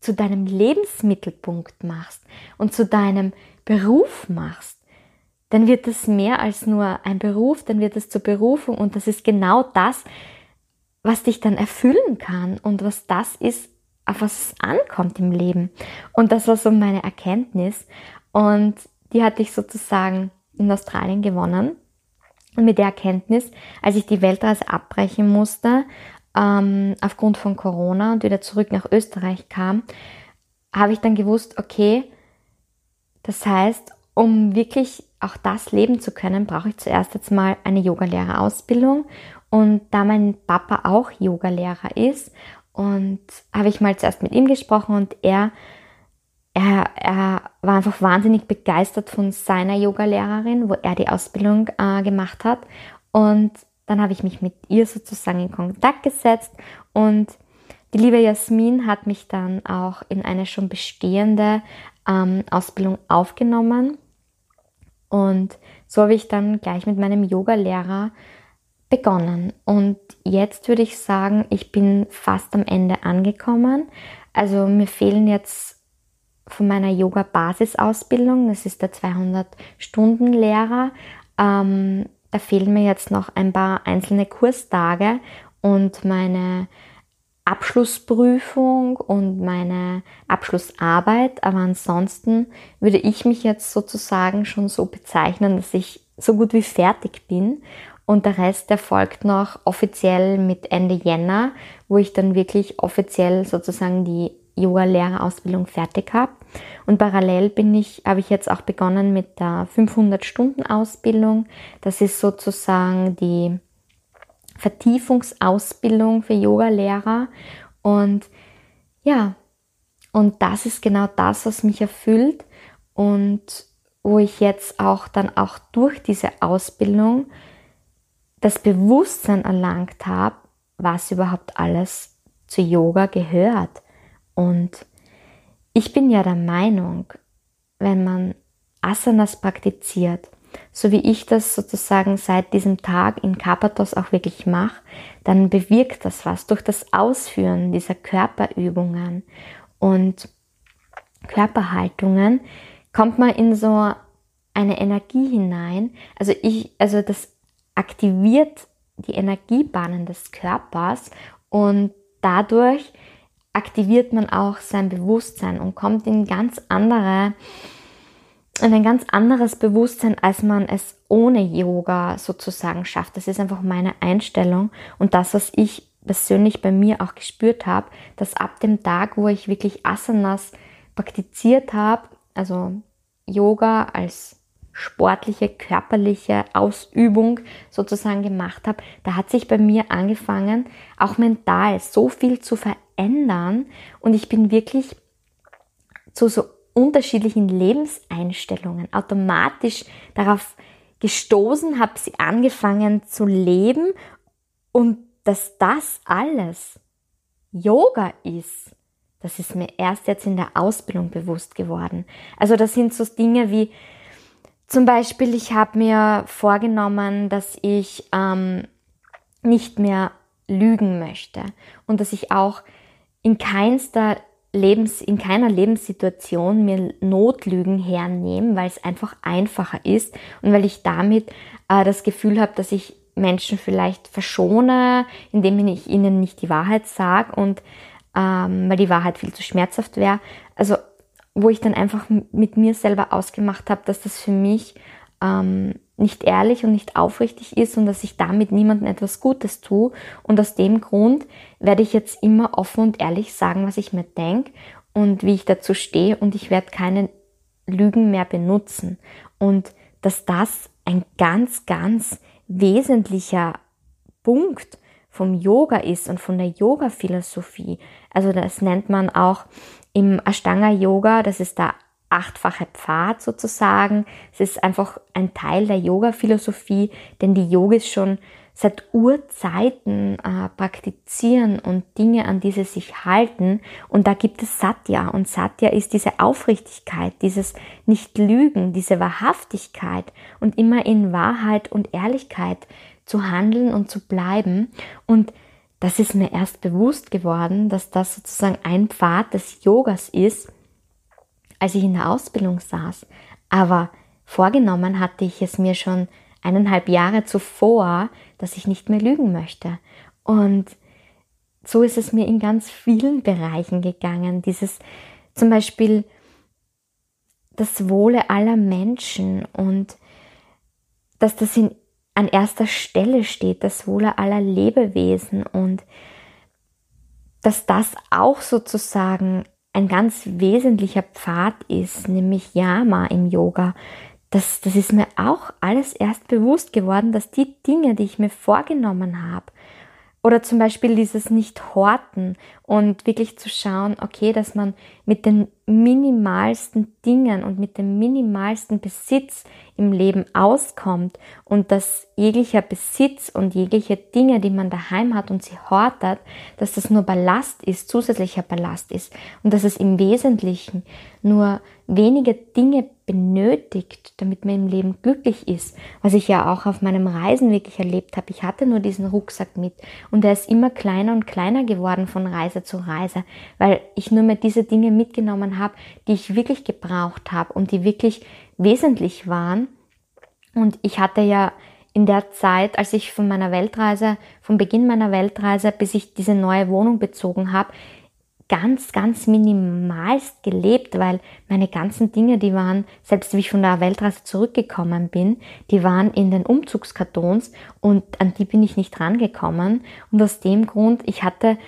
zu deinem Lebensmittelpunkt machst und zu deinem Beruf machst, dann wird es mehr als nur ein Beruf, dann wird es zur Berufung. Und das ist genau das, was dich dann erfüllen kann. Und was das ist, auf was es ankommt im Leben. Und das war so meine Erkenntnis. Und die hatte ich sozusagen in Australien gewonnen. Und mit der Erkenntnis, als ich die Weltreise abbrechen musste, ähm, aufgrund von Corona und wieder zurück nach Österreich kam, habe ich dann gewusst, okay, das heißt, um wirklich auch das leben zu können, brauche ich zuerst jetzt mal eine Yogalehrerausbildung. Und da mein Papa auch Yogalehrer ist und habe ich mal zuerst mit ihm gesprochen und er, er, er war einfach wahnsinnig begeistert von seiner Yoga-Lehrerin, wo er die Ausbildung äh, gemacht hat. Und dann habe ich mich mit ihr sozusagen in Kontakt gesetzt und die liebe Jasmin hat mich dann auch in eine schon bestehende ähm, Ausbildung aufgenommen. Und so habe ich dann gleich mit meinem Yoga-Lehrer begonnen. Und jetzt würde ich sagen, ich bin fast am Ende angekommen. Also mir fehlen jetzt von meiner Yoga-Basisausbildung, das ist der 200-Stunden-Lehrer, ähm, da fehlen mir jetzt noch ein paar einzelne Kurstage und meine Abschlussprüfung und meine Abschlussarbeit. Aber ansonsten würde ich mich jetzt sozusagen schon so bezeichnen, dass ich so gut wie fertig bin. Und der Rest erfolgt noch offiziell mit Ende Jänner, wo ich dann wirklich offiziell sozusagen die Yoga-Lehrerausbildung fertig habe. Und parallel bin ich, habe ich jetzt auch begonnen mit der 500-Stunden-Ausbildung. Das ist sozusagen die Vertiefungsausbildung für Yoga-Lehrer. Und ja, und das ist genau das, was mich erfüllt und wo ich jetzt auch dann auch durch diese Ausbildung das Bewusstsein erlangt habe, was überhaupt alles zu Yoga gehört. Und ich bin ja der Meinung, wenn man Asanas praktiziert, so wie ich das sozusagen seit diesem Tag in Kapatos auch wirklich mache, dann bewirkt das was durch das Ausführen dieser Körperübungen und Körperhaltungen kommt man in so eine Energie hinein. Also ich, also das aktiviert die Energiebahnen des Körpers und dadurch aktiviert man auch sein Bewusstsein und kommt in ganz andere, in ein ganz anderes Bewusstsein, als man es ohne Yoga sozusagen schafft. Das ist einfach meine Einstellung und das, was ich persönlich bei mir auch gespürt habe, dass ab dem Tag, wo ich wirklich Asanas praktiziert habe, also Yoga als sportliche, körperliche Ausübung sozusagen gemacht habe, da hat sich bei mir angefangen, auch mental so viel zu verändern und ich bin wirklich zu so unterschiedlichen Lebenseinstellungen automatisch darauf gestoßen, habe sie angefangen zu leben und dass das alles Yoga ist, das ist mir erst jetzt in der Ausbildung bewusst geworden. Also das sind so Dinge wie zum Beispiel, ich habe mir vorgenommen, dass ich ähm, nicht mehr lügen möchte und dass ich auch in keinster Lebens, in keiner Lebenssituation mir Notlügen hernehme, weil es einfach einfacher ist und weil ich damit äh, das Gefühl habe, dass ich Menschen vielleicht verschone, indem ich ihnen nicht die Wahrheit sage und ähm, weil die Wahrheit viel zu schmerzhaft wäre. Also wo ich dann einfach mit mir selber ausgemacht habe, dass das für mich ähm, nicht ehrlich und nicht aufrichtig ist und dass ich damit niemandem etwas Gutes tue. Und aus dem Grund werde ich jetzt immer offen und ehrlich sagen, was ich mir denke und wie ich dazu stehe und ich werde keine Lügen mehr benutzen. Und dass das ein ganz, ganz wesentlicher Punkt vom Yoga ist und von der Yoga-Philosophie. Also das nennt man auch im Ashtanga Yoga, das ist der achtfache Pfad sozusagen. Es ist einfach ein Teil der Yoga-Philosophie, denn die Yogis schon seit Urzeiten äh, praktizieren und Dinge, an die sie sich halten. Und da gibt es Satya. Und Satya ist diese Aufrichtigkeit, dieses Nicht-Lügen, diese Wahrhaftigkeit und immer in Wahrheit und Ehrlichkeit zu handeln und zu bleiben. Und das ist mir erst bewusst geworden, dass das sozusagen ein Pfad des Yogas ist, als ich in der Ausbildung saß. Aber vorgenommen hatte ich es mir schon eineinhalb Jahre zuvor, dass ich nicht mehr lügen möchte. Und so ist es mir in ganz vielen Bereichen gegangen. Dieses zum Beispiel das Wohle aller Menschen und dass das in an erster Stelle steht, das Wohle aller Lebewesen und dass das auch sozusagen ein ganz wesentlicher Pfad ist, nämlich Yama im Yoga. Das, das ist mir auch alles erst bewusst geworden, dass die Dinge, die ich mir vorgenommen habe, oder zum Beispiel dieses Nicht-Horten und wirklich zu schauen, okay, dass man mit den minimalsten Dingen und mit dem minimalsten Besitz im Leben auskommt und dass jeglicher Besitz und jegliche Dinge, die man daheim hat und sie hortet, dass das nur Ballast ist, zusätzlicher Ballast ist und dass es im Wesentlichen nur wenige Dinge benötigt, damit man im Leben glücklich ist, was ich ja auch auf meinem Reisen wirklich erlebt habe. Ich hatte nur diesen Rucksack mit und er ist immer kleiner und kleiner geworden von Reise zu Reise, weil ich nur mehr diese Dinge mitgenommen habe, die ich wirklich gebraucht habe und die wirklich wesentlich waren. Und ich hatte ja in der Zeit, als ich von meiner Weltreise, vom Beginn meiner Weltreise, bis ich diese neue Wohnung bezogen habe, ganz, ganz minimalst gelebt, weil meine ganzen Dinge, die waren, selbst wie ich von der Weltreise zurückgekommen bin, die waren in den Umzugskartons und an die bin ich nicht rangekommen. Und aus dem Grund, ich hatte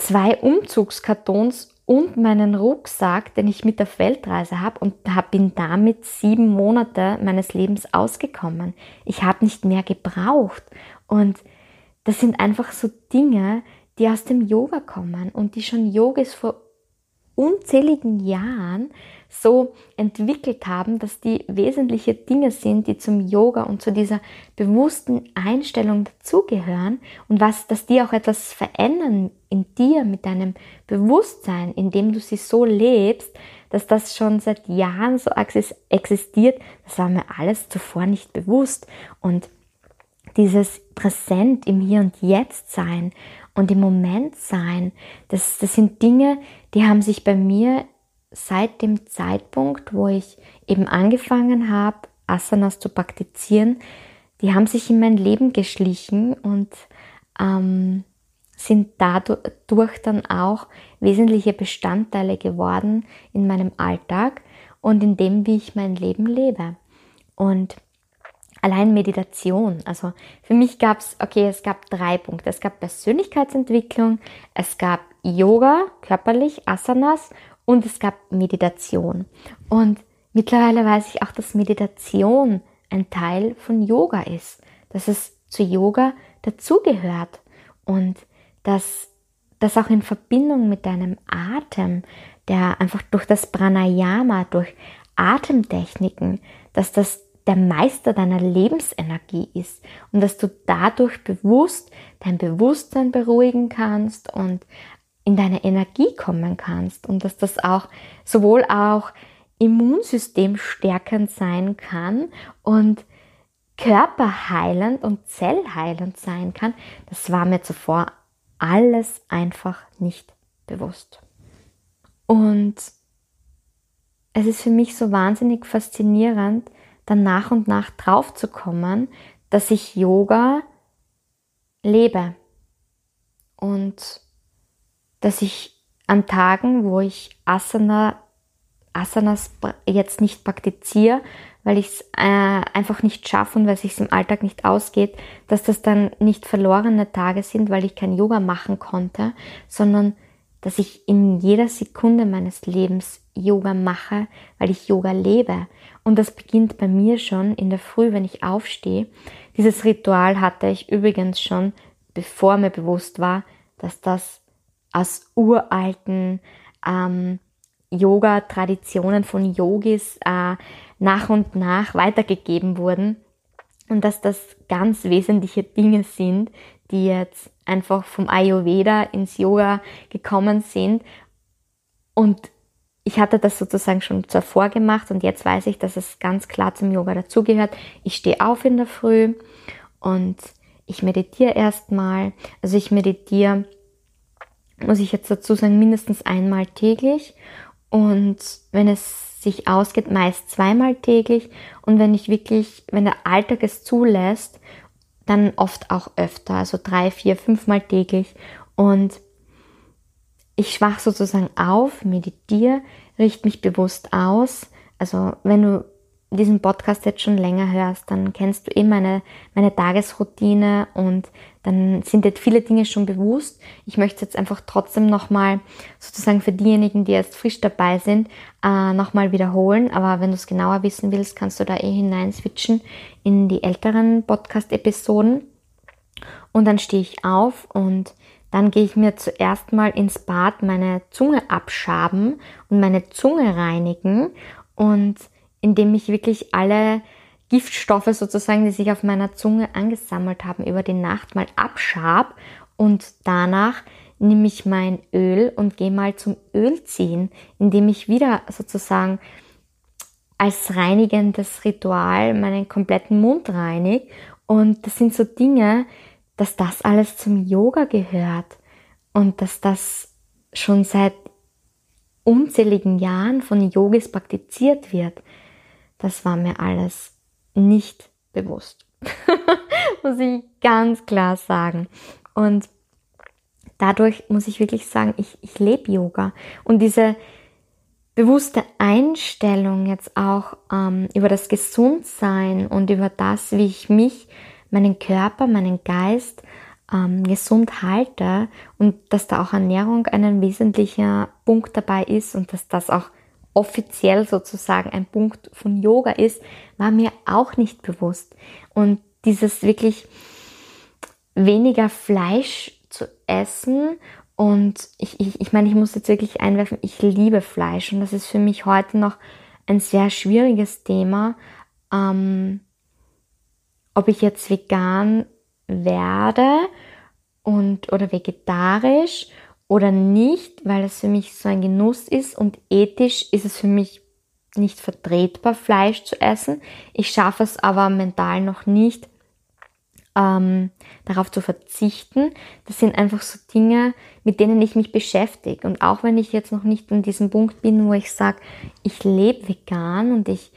zwei Umzugskartons und meinen Rucksack, den ich mit auf Weltreise habe und bin damit sieben Monate meines Lebens ausgekommen. Ich habe nicht mehr gebraucht. Und das sind einfach so Dinge, die aus dem Yoga kommen und die schon Yogis vor unzähligen Jahren so entwickelt haben, dass die wesentliche Dinge sind, die zum Yoga und zu dieser bewussten Einstellung dazugehören und was, dass die auch etwas verändern in dir mit deinem Bewusstsein, indem du sie so lebst, dass das schon seit Jahren so existiert, das war mir alles zuvor nicht bewusst. Und dieses Präsent im Hier und Jetzt sein und im Moment sein, das, das sind Dinge, die haben sich bei mir seit dem Zeitpunkt, wo ich eben angefangen habe, Asanas zu praktizieren, die haben sich in mein Leben geschlichen und ähm, sind dadurch dann auch wesentliche Bestandteile geworden in meinem Alltag und in dem, wie ich mein Leben lebe. Und allein Meditation. Also für mich gab es, okay, es gab drei Punkte. Es gab Persönlichkeitsentwicklung, es gab Yoga, körperlich, Asanas und es gab Meditation. Und mittlerweile weiß ich auch, dass Meditation ein Teil von Yoga ist, dass es zu Yoga dazugehört und dass das auch in Verbindung mit deinem Atem, der einfach durch das Pranayama, durch Atemtechniken, dass das der Meister deiner Lebensenergie ist und dass du dadurch bewusst dein Bewusstsein beruhigen kannst und in deine Energie kommen kannst und dass das auch sowohl auch Immunsystem stärkend sein kann und körperheilend und zellheilend sein kann, das war mir zuvor alles einfach nicht bewusst. Und es ist für mich so wahnsinnig faszinierend, dann nach und nach drauf zu kommen, dass ich Yoga lebe. Und dass ich an Tagen, wo ich Asana, Asanas jetzt nicht praktiziere, weil ich es äh, einfach nicht schaffe und weil es sich im Alltag nicht ausgeht, dass das dann nicht verlorene Tage sind, weil ich kein Yoga machen konnte, sondern dass ich in jeder Sekunde meines Lebens Yoga mache, weil ich Yoga lebe. Und das beginnt bei mir schon in der Früh, wenn ich aufstehe. Dieses Ritual hatte ich übrigens schon, bevor mir bewusst war, dass das aus uralten ähm, Yoga-Traditionen von Yogis äh, nach und nach weitergegeben wurden und dass das ganz wesentliche Dinge sind, die jetzt einfach vom Ayurveda ins Yoga gekommen sind. Und ich hatte das sozusagen schon zuvor gemacht und jetzt weiß ich, dass es ganz klar zum Yoga dazugehört. Ich stehe auf in der Früh und ich meditiere erstmal. Also ich meditiere, muss ich jetzt dazu sagen, mindestens einmal täglich. Und wenn es sich ausgeht, meist zweimal täglich. Und wenn ich wirklich, wenn der Alltag es zulässt dann oft auch öfter, also drei, vier, fünfmal täglich. Und ich schwach sozusagen auf, meditiere, richte mich bewusst aus. Also wenn du diesen Podcast jetzt schon länger hörst, dann kennst du eh meine, meine Tagesroutine und dann sind jetzt viele Dinge schon bewusst. Ich möchte jetzt einfach trotzdem nochmal sozusagen für diejenigen, die jetzt frisch dabei sind, äh, nochmal wiederholen. Aber wenn du es genauer wissen willst, kannst du da eh hinein switchen in die älteren Podcast-Episoden. Und dann stehe ich auf und dann gehe ich mir zuerst mal ins Bad meine Zunge abschaben und meine Zunge reinigen und indem ich wirklich alle Giftstoffe sozusagen, die sich auf meiner Zunge angesammelt haben, über die Nacht mal abschab und danach nehme ich mein Öl und gehe mal zum Öl ziehen, indem ich wieder sozusagen als reinigendes Ritual meinen kompletten Mund reinige. Und das sind so Dinge, dass das alles zum Yoga gehört und dass das schon seit unzähligen Jahren von Yogis praktiziert wird. Das war mir alles nicht bewusst. muss ich ganz klar sagen. Und dadurch muss ich wirklich sagen, ich, ich lebe Yoga. Und diese bewusste Einstellung jetzt auch ähm, über das Gesundsein und über das, wie ich mich, meinen Körper, meinen Geist ähm, gesund halte und dass da auch Ernährung ein wesentlicher Punkt dabei ist und dass das auch offiziell sozusagen ein Punkt von Yoga ist, war mir auch nicht bewusst. Und dieses wirklich weniger Fleisch zu essen und ich, ich, ich meine, ich muss jetzt wirklich einwerfen, ich liebe Fleisch und das ist für mich heute noch ein sehr schwieriges Thema, ähm, ob ich jetzt vegan werde und oder vegetarisch oder nicht, weil es für mich so ein Genuss ist und ethisch ist es für mich nicht vertretbar, Fleisch zu essen. Ich schaffe es aber mental noch nicht, ähm, darauf zu verzichten. Das sind einfach so Dinge, mit denen ich mich beschäftige. Und auch wenn ich jetzt noch nicht an diesem Punkt bin, wo ich sage, ich lebe vegan und ich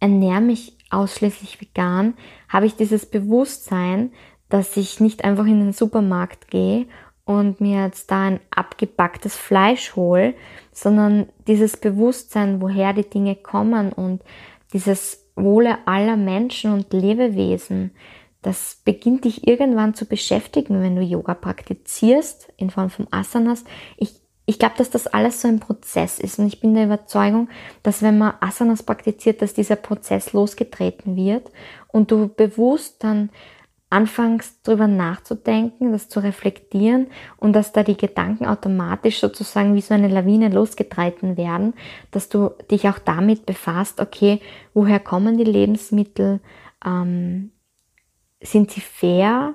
ernähre mich ausschließlich vegan, habe ich dieses Bewusstsein, dass ich nicht einfach in den Supermarkt gehe und mir jetzt da ein abgepacktes Fleisch hole, sondern dieses Bewusstsein, woher die Dinge kommen und dieses Wohle aller Menschen und Lebewesen, das beginnt dich irgendwann zu beschäftigen, wenn du Yoga praktizierst in Form von Asanas. Ich, ich glaube, dass das alles so ein Prozess ist und ich bin der Überzeugung, dass wenn man Asanas praktiziert, dass dieser Prozess losgetreten wird und du bewusst dann anfängst drüber nachzudenken, das zu reflektieren und dass da die Gedanken automatisch sozusagen wie so eine Lawine losgetreten werden, dass du dich auch damit befasst, okay, woher kommen die Lebensmittel, ähm, sind sie fair,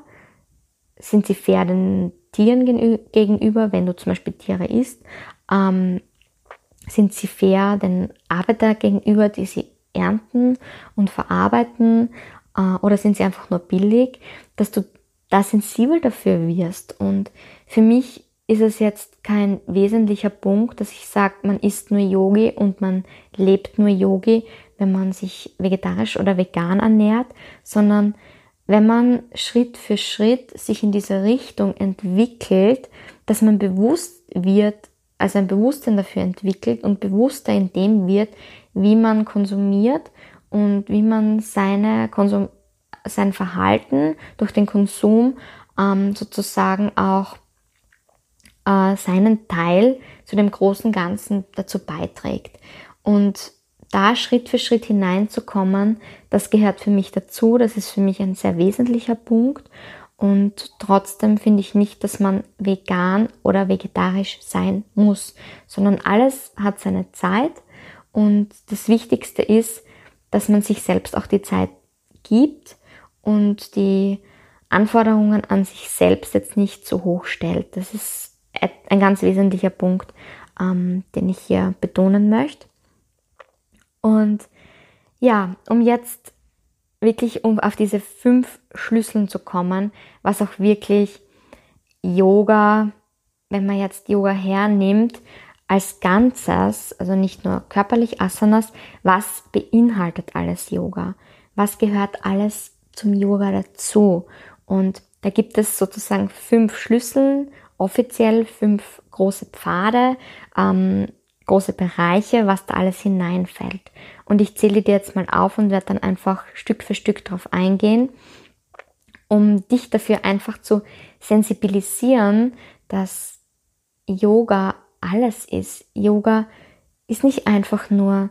sind sie fair den Tieren gegenüber, wenn du zum Beispiel Tiere isst, ähm, sind sie fair den Arbeiter gegenüber, die sie ernten und verarbeiten äh, oder sind sie einfach nur billig, dass du da sensibel dafür wirst. Und für mich ist es jetzt kein wesentlicher Punkt, dass ich sage, man isst nur Yogi und man lebt nur Yogi, wenn man sich vegetarisch oder vegan ernährt, sondern wenn man Schritt für Schritt sich in diese Richtung entwickelt, dass man bewusst wird, also ein Bewusstsein dafür entwickelt und bewusster in dem wird, wie man konsumiert und wie man seine Konsum sein Verhalten durch den Konsum ähm, sozusagen auch äh, seinen Teil zu dem großen Ganzen dazu beiträgt. Und da Schritt für Schritt hineinzukommen, das gehört für mich dazu. Das ist für mich ein sehr wesentlicher Punkt. Und trotzdem finde ich nicht, dass man vegan oder vegetarisch sein muss, sondern alles hat seine Zeit. Und das Wichtigste ist, dass man sich selbst auch die Zeit gibt und die Anforderungen an sich selbst jetzt nicht zu hoch stellt. Das ist ein ganz wesentlicher Punkt, ähm, den ich hier betonen möchte. Und ja, um jetzt wirklich um auf diese fünf Schlüsseln zu kommen, was auch wirklich Yoga, wenn man jetzt Yoga hernimmt, als Ganzes, also nicht nur körperlich Asanas, was beinhaltet alles Yoga? Was gehört alles zum Yoga dazu? Und da gibt es sozusagen fünf Schlüssel, offiziell fünf große Pfade, ähm, große Bereiche, was da alles hineinfällt. Und ich zähle dir jetzt mal auf und werde dann einfach Stück für Stück drauf eingehen, um dich dafür einfach zu sensibilisieren, dass Yoga alles ist. Yoga ist nicht einfach nur,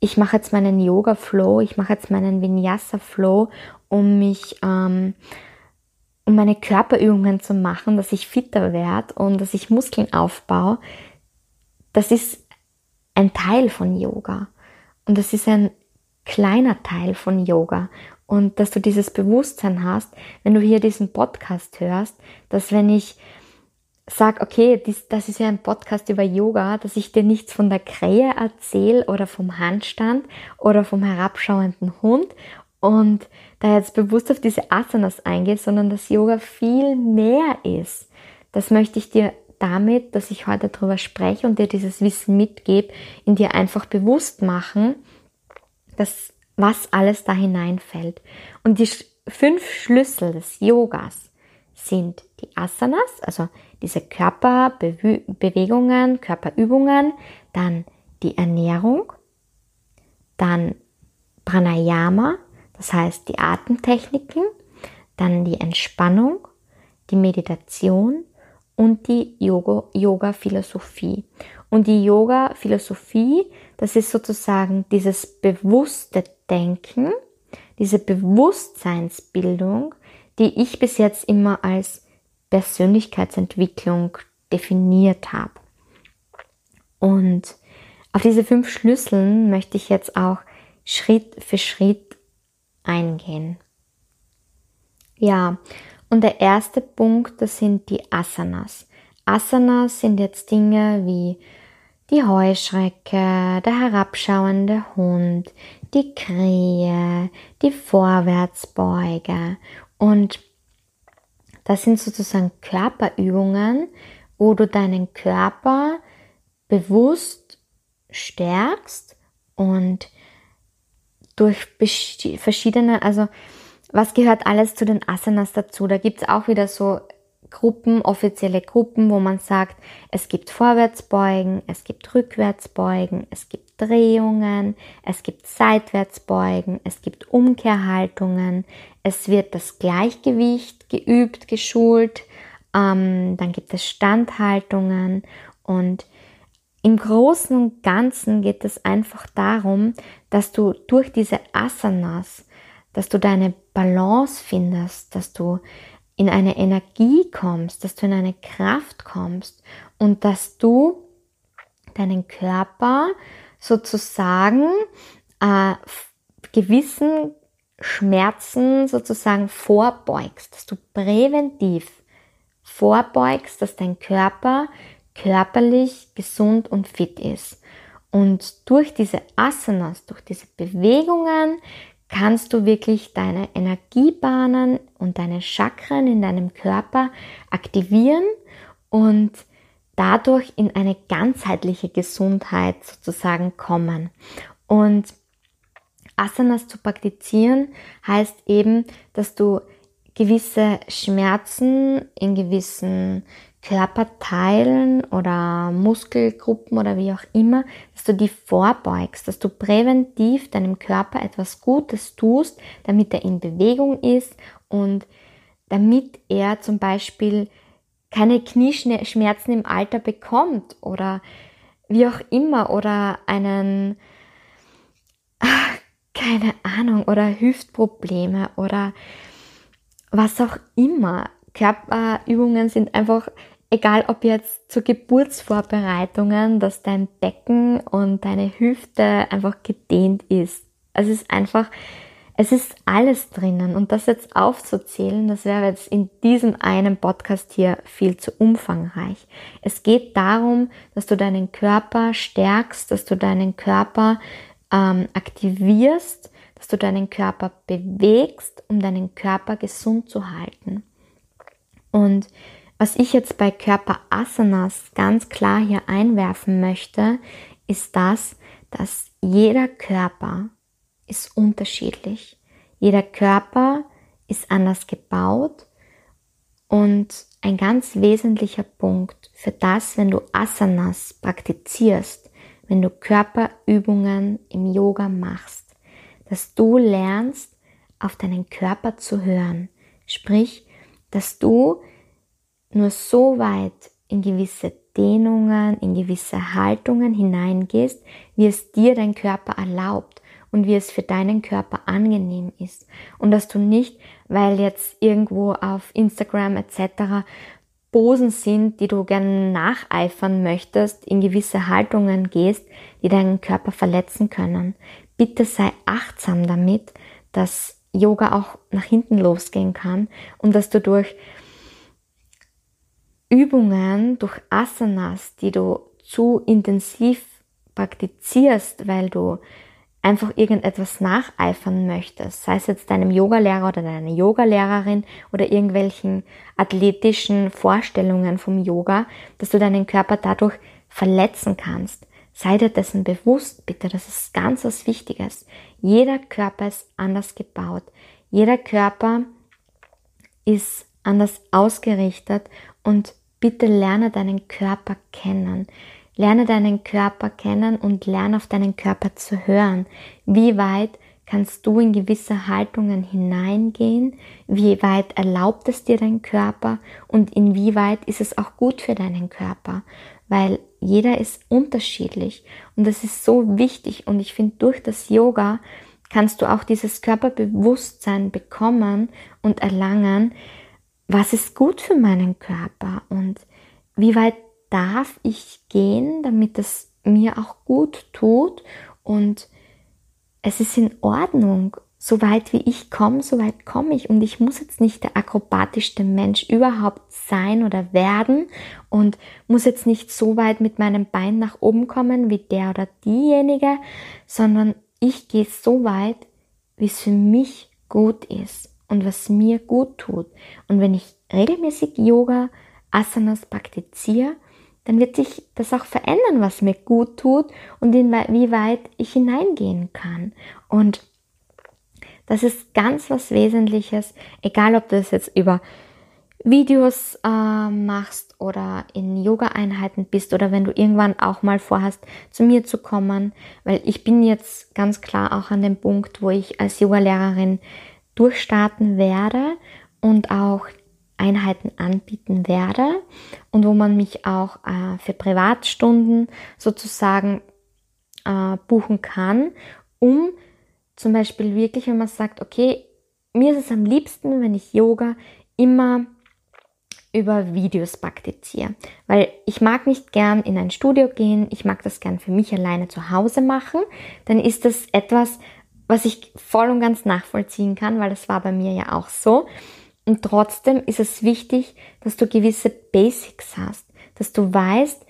ich mache jetzt meinen Yoga-Flow, ich mache jetzt meinen Vinyasa-Flow, um mich, ähm, um meine Körperübungen zu machen, dass ich fitter werde und dass ich Muskeln aufbaue. Das ist ein Teil von Yoga. Und das ist ein kleiner Teil von Yoga. Und dass du dieses Bewusstsein hast, wenn du hier diesen Podcast hörst, dass wenn ich sag, okay, dies, das ist ja ein Podcast über Yoga, dass ich dir nichts von der Krähe erzähle oder vom Handstand oder vom herabschauenden Hund und da jetzt bewusst auf diese Asanas eingehe, sondern dass Yoga viel mehr ist. Das möchte ich dir damit, dass ich heute darüber spreche und dir dieses Wissen mitgebe, in dir einfach bewusst machen, dass was alles da hineinfällt. Und die fünf Schlüssel des Yogas sind die Asanas, also diese Körperbewegungen, Körperübungen, dann die Ernährung, dann Pranayama, das heißt die Atemtechniken, dann die Entspannung, die Meditation und die Yoga-Philosophie. Und die Yoga-Philosophie, das ist sozusagen dieses bewusste Denken, diese Bewusstseinsbildung, die ich bis jetzt immer als Persönlichkeitsentwicklung definiert habe. Und auf diese fünf Schlüsseln möchte ich jetzt auch Schritt für Schritt eingehen. Ja, und der erste Punkt, das sind die Asanas. Asanas sind jetzt Dinge wie die Heuschrecke, der herabschauende Hund, die Krähe, die Vorwärtsbeuge und das sind sozusagen Körperübungen, wo du deinen Körper bewusst stärkst und durch verschiedene, also was gehört alles zu den Asanas dazu? Da gibt's auch wieder so Gruppen, offizielle Gruppen, wo man sagt, es gibt Vorwärtsbeugen, es gibt Rückwärtsbeugen, es gibt Drehungen, es gibt Seitwärtsbeugen, es gibt Umkehrhaltungen, es wird das Gleichgewicht geübt, geschult, ähm, dann gibt es Standhaltungen und im Großen und Ganzen geht es einfach darum, dass du durch diese Asanas, dass du deine Balance findest, dass du in eine Energie kommst, dass du in eine Kraft kommst und dass du deinen Körper sozusagen äh, gewissen Schmerzen sozusagen vorbeugst, dass du präventiv vorbeugst, dass dein Körper körperlich gesund und fit ist. Und durch diese Asanas, durch diese Bewegungen kannst du wirklich deine Energiebahnen und deine Chakren in deinem Körper aktivieren und dadurch in eine ganzheitliche Gesundheit sozusagen kommen. Und Asanas zu praktizieren heißt eben, dass du gewisse Schmerzen in gewissen Körperteilen oder Muskelgruppen oder wie auch immer, dass du die vorbeugst, dass du präventiv deinem Körper etwas Gutes tust, damit er in Bewegung ist und damit er zum Beispiel keine Knieschmerzen im Alter bekommt oder wie auch immer oder einen, keine Ahnung, oder Hüftprobleme oder was auch immer. Körperübungen sind einfach egal ob jetzt zu Geburtsvorbereitungen, dass dein Becken und deine Hüfte einfach gedehnt ist. Es ist einfach, es ist alles drinnen und das jetzt aufzuzählen, das wäre jetzt in diesem einen Podcast hier viel zu umfangreich. Es geht darum, dass du deinen Körper stärkst, dass du deinen Körper ähm, aktivierst, dass du deinen Körper bewegst, um deinen Körper gesund zu halten. Und was ich jetzt bei Körperasanas ganz klar hier einwerfen möchte, ist das, dass jeder Körper ist unterschiedlich. Jeder Körper ist anders gebaut und ein ganz wesentlicher Punkt für das, wenn du Asanas praktizierst, wenn du Körperübungen im Yoga machst, dass du lernst, auf deinen Körper zu hören. Sprich, dass du nur so weit in gewisse Dehnungen, in gewisse Haltungen hineingehst, wie es dir dein Körper erlaubt und wie es für deinen Körper angenehm ist. Und dass du nicht, weil jetzt irgendwo auf Instagram etc. Posen sind, die du gerne nacheifern möchtest, in gewisse Haltungen gehst, die deinen Körper verletzen können. Bitte sei achtsam damit, dass Yoga auch nach hinten losgehen kann und dass du durch Übungen, durch Asanas, die du zu intensiv praktizierst, weil du einfach irgendetwas nacheifern möchtest, sei es jetzt deinem Yogalehrer oder deiner Yogalehrerin oder irgendwelchen athletischen Vorstellungen vom Yoga, dass du deinen Körper dadurch verletzen kannst. Sei dir dessen bewusst, bitte, das ist ganz was Wichtiges. Jeder Körper ist anders gebaut. Jeder Körper ist anders ausgerichtet und bitte lerne deinen Körper kennen. Lerne deinen Körper kennen und lerne auf deinen Körper zu hören. Wie weit kannst du in gewisse Haltungen hineingehen? Wie weit erlaubt es dir dein Körper? Und inwieweit ist es auch gut für deinen Körper? Weil jeder ist unterschiedlich und das ist so wichtig und ich finde durch das Yoga kannst du auch dieses Körperbewusstsein bekommen und erlangen, was ist gut für meinen Körper und wie weit darf ich gehen, damit es mir auch gut tut und es ist in Ordnung. So weit wie ich komme, so weit komme ich. Und ich muss jetzt nicht der akrobatischste Mensch überhaupt sein oder werden und muss jetzt nicht so weit mit meinem Bein nach oben kommen wie der oder diejenige, sondern ich gehe so weit, wie es für mich gut ist und was mir gut tut. Und wenn ich regelmäßig Yoga, Asanas praktiziere, dann wird sich das auch verändern, was mir gut tut und wie weit ich hineingehen kann. Und das ist ganz was Wesentliches, egal ob du es jetzt über Videos äh, machst oder in Yoga-Einheiten bist oder wenn du irgendwann auch mal vorhast, zu mir zu kommen, weil ich bin jetzt ganz klar auch an dem Punkt, wo ich als Yoga-Lehrerin durchstarten werde und auch Einheiten anbieten werde und wo man mich auch äh, für Privatstunden sozusagen äh, buchen kann, um zum Beispiel wirklich, wenn man sagt, okay, mir ist es am liebsten, wenn ich Yoga immer über Videos praktiziere, weil ich mag nicht gern in ein Studio gehen, ich mag das gern für mich alleine zu Hause machen, dann ist das etwas, was ich voll und ganz nachvollziehen kann, weil das war bei mir ja auch so. Und trotzdem ist es wichtig, dass du gewisse Basics hast, dass du weißt,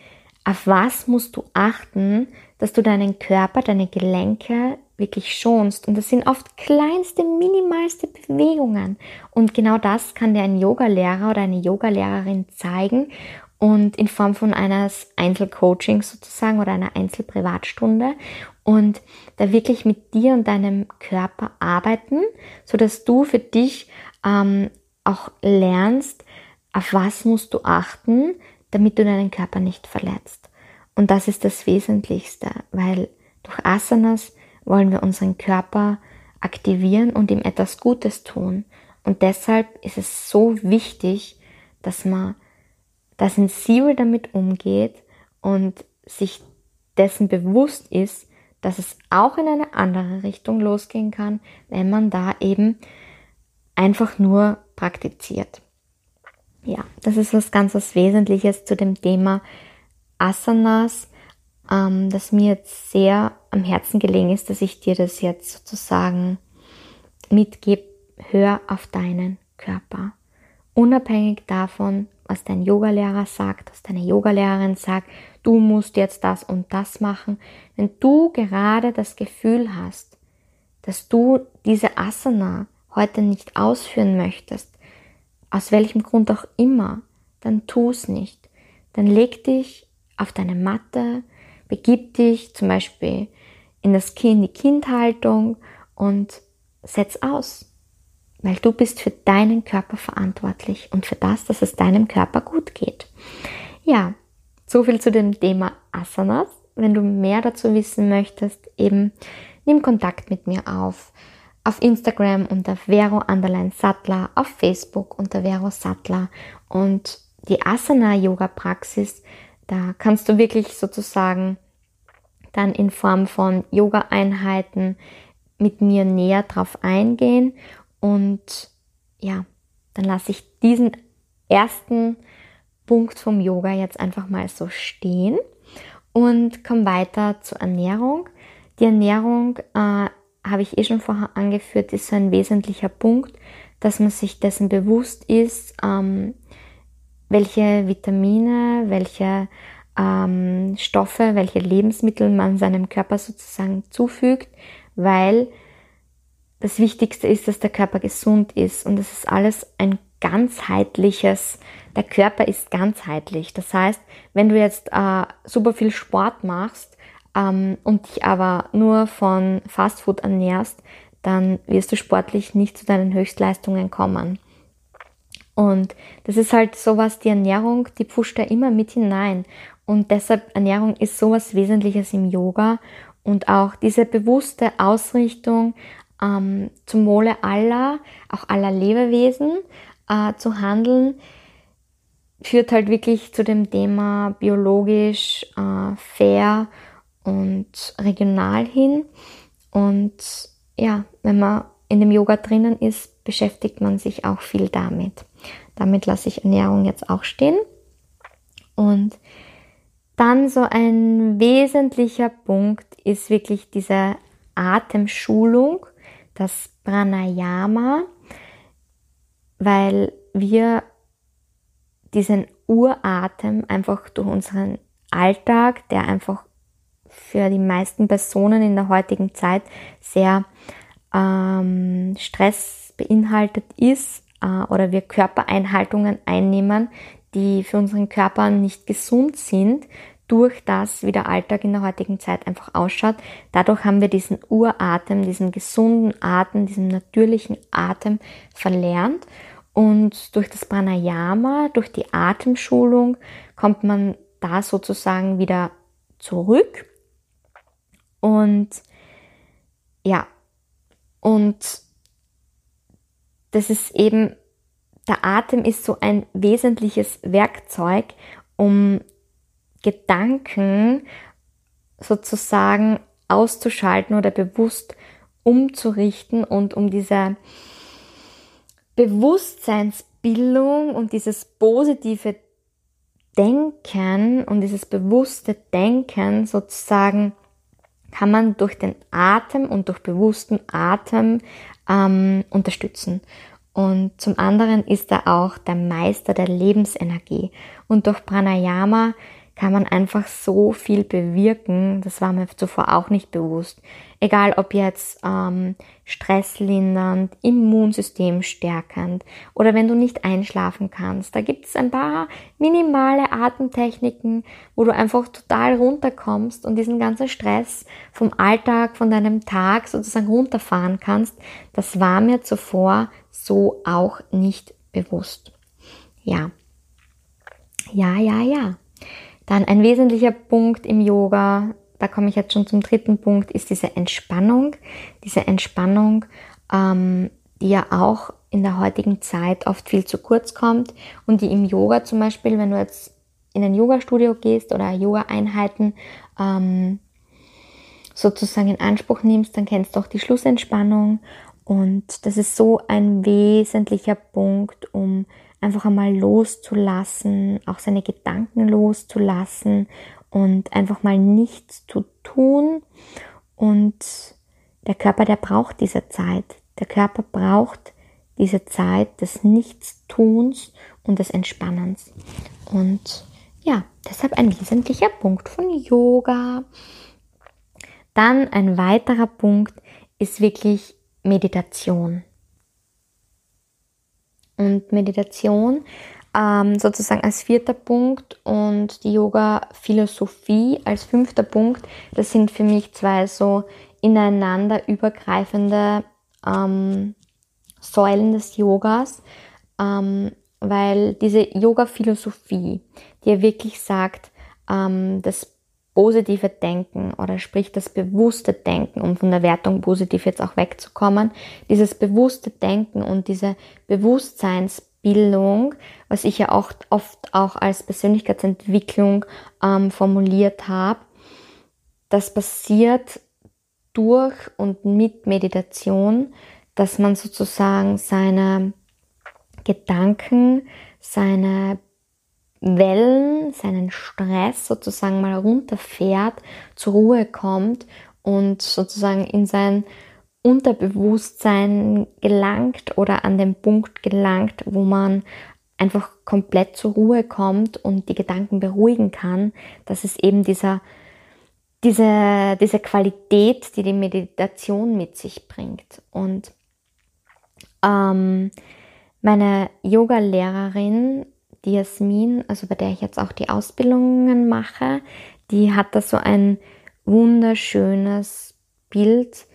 auf was musst du achten, dass du deinen Körper, deine Gelenke wirklich schonst. Und das sind oft kleinste, minimalste Bewegungen. Und genau das kann dir ein Yogalehrer oder eine Yogalehrerin zeigen und in Form von eines Einzelcoachings sozusagen oder einer Einzelprivatstunde und da wirklich mit dir und deinem Körper arbeiten, so dass du für dich ähm, auch lernst, auf was musst du achten, damit du deinen Körper nicht verletzt. Und das ist das Wesentlichste, weil durch Asanas wollen wir unseren Körper aktivieren und ihm etwas Gutes tun. Und deshalb ist es so wichtig, dass man da sensibel damit umgeht und sich dessen bewusst ist, dass es auch in eine andere Richtung losgehen kann, wenn man da eben einfach nur praktiziert. Ja, das ist was ganz was Wesentliches zu dem Thema Asanas, ähm, das mir jetzt sehr am Herzen gelegen ist, dass ich dir das jetzt sozusagen mitgebe. Hör auf deinen Körper. Unabhängig davon, was dein Yogalehrer sagt, was deine Yogalehrerin sagt, du musst jetzt das und das machen. Wenn du gerade das Gefühl hast, dass du diese Asana heute nicht ausführen möchtest, aus welchem Grund auch immer, dann tu es nicht. Dann leg dich auf deine Matte, begib dich zum Beispiel in das Kind, die Kindhaltung und setz aus. Weil du bist für deinen Körper verantwortlich und für das, dass es deinem Körper gut geht. Ja, so viel zu dem Thema Asanas. Wenn du mehr dazu wissen möchtest, eben nimm Kontakt mit mir auf auf Instagram unter Vero Underline Sattler, auf Facebook unter Vero Sattler und die Asana Yoga Praxis, da kannst du wirklich sozusagen dann in Form von Yoga Einheiten mit mir näher drauf eingehen und ja, dann lasse ich diesen ersten Punkt vom Yoga jetzt einfach mal so stehen und komme weiter zur Ernährung. Die Ernährung äh, habe ich eh schon vorher angeführt, ist so ein wesentlicher Punkt, dass man sich dessen bewusst ist, ähm, welche Vitamine, welche ähm, Stoffe, welche Lebensmittel man seinem Körper sozusagen zufügt, weil das Wichtigste ist, dass der Körper gesund ist und das ist alles ein ganzheitliches, der Körper ist ganzheitlich. Das heißt, wenn du jetzt äh, super viel Sport machst ähm, und dich aber nur von Fastfood ernährst, dann wirst du sportlich nicht zu deinen Höchstleistungen kommen. Und das ist halt sowas, die Ernährung, die pusht da immer mit hinein. Und deshalb Ernährung ist sowas Wesentliches im Yoga und auch diese bewusste Ausrichtung ähm, zum Wohle aller, auch aller Lebewesen äh, zu handeln, führt halt wirklich zu dem Thema biologisch, äh, fair und regional hin. Und ja, wenn man in dem Yoga drinnen ist, beschäftigt man sich auch viel damit. Damit lasse ich Ernährung jetzt auch stehen. Und dann so ein wesentlicher Punkt ist wirklich diese Atemschulung, das Pranayama, weil wir diesen Uratem einfach durch unseren Alltag, der einfach für die meisten Personen in der heutigen Zeit sehr ähm, Stress beinhaltet ist äh, oder wir Körpereinhaltungen einnehmen, die für unseren Körper nicht gesund sind, durch das, wie der Alltag in der heutigen Zeit einfach ausschaut. Dadurch haben wir diesen Uratem, diesen gesunden Atem, diesen natürlichen Atem verlernt. Und durch das Pranayama, durch die Atemschulung kommt man da sozusagen wieder zurück und ja, und das ist eben, der Atem ist so ein wesentliches Werkzeug, um Gedanken sozusagen auszuschalten oder bewusst umzurichten und um diese Bewusstseinsbildung und dieses positive Denken und dieses bewusste Denken sozusagen kann man durch den Atem und durch bewussten Atem ähm, unterstützen. Und zum anderen ist er auch der Meister der Lebensenergie. Und durch Pranayama kann man einfach so viel bewirken. Das war mir zuvor auch nicht bewusst. Egal ob jetzt ähm, stresslindernd, Immunsystem stärkend oder wenn du nicht einschlafen kannst. Da gibt es ein paar minimale Atemtechniken, wo du einfach total runterkommst und diesen ganzen Stress vom Alltag, von deinem Tag sozusagen runterfahren kannst. Das war mir zuvor so auch nicht bewusst. Ja. Ja, ja, ja. Dann ein wesentlicher Punkt im Yoga, da komme ich jetzt schon zum dritten Punkt, ist diese Entspannung. Diese Entspannung, ähm, die ja auch in der heutigen Zeit oft viel zu kurz kommt und die im Yoga zum Beispiel, wenn du jetzt in ein Yoga-Studio gehst oder Yoga-Einheiten ähm, sozusagen in Anspruch nimmst, dann kennst du auch die Schlussentspannung und das ist so ein wesentlicher Punkt, um einfach einmal loszulassen, auch seine Gedanken loszulassen und einfach mal nichts zu tun. Und der Körper, der braucht diese Zeit. Der Körper braucht diese Zeit des Nichtstuns und des Entspannens. Und ja, deshalb ein wesentlicher Punkt von Yoga. Dann ein weiterer Punkt ist wirklich Meditation und Meditation ähm, sozusagen als vierter Punkt und die Yoga-Philosophie als fünfter Punkt. Das sind für mich zwei so ineinander übergreifende ähm, Säulen des Yogas, ähm, weil diese Yoga-Philosophie, die ja wirklich sagt, ähm, das positive Denken oder sprich das bewusste Denken, um von der Wertung positiv jetzt auch wegzukommen, dieses bewusste Denken und diese Bewusstseinsbildung, was ich ja auch oft auch als Persönlichkeitsentwicklung ähm, formuliert habe, das passiert durch und mit Meditation, dass man sozusagen seine Gedanken, seine Wellen, seinen Stress sozusagen mal runterfährt, zur Ruhe kommt und sozusagen in sein Unterbewusstsein gelangt oder an den Punkt gelangt, wo man einfach komplett zur Ruhe kommt und die Gedanken beruhigen kann, dass es eben dieser, diese, diese Qualität, die die Meditation mit sich bringt. Und ähm, meine Yoga-Lehrerin, die Jasmin, also bei der ich jetzt auch die Ausbildungen mache, die hat da so ein wunderschönes Bild,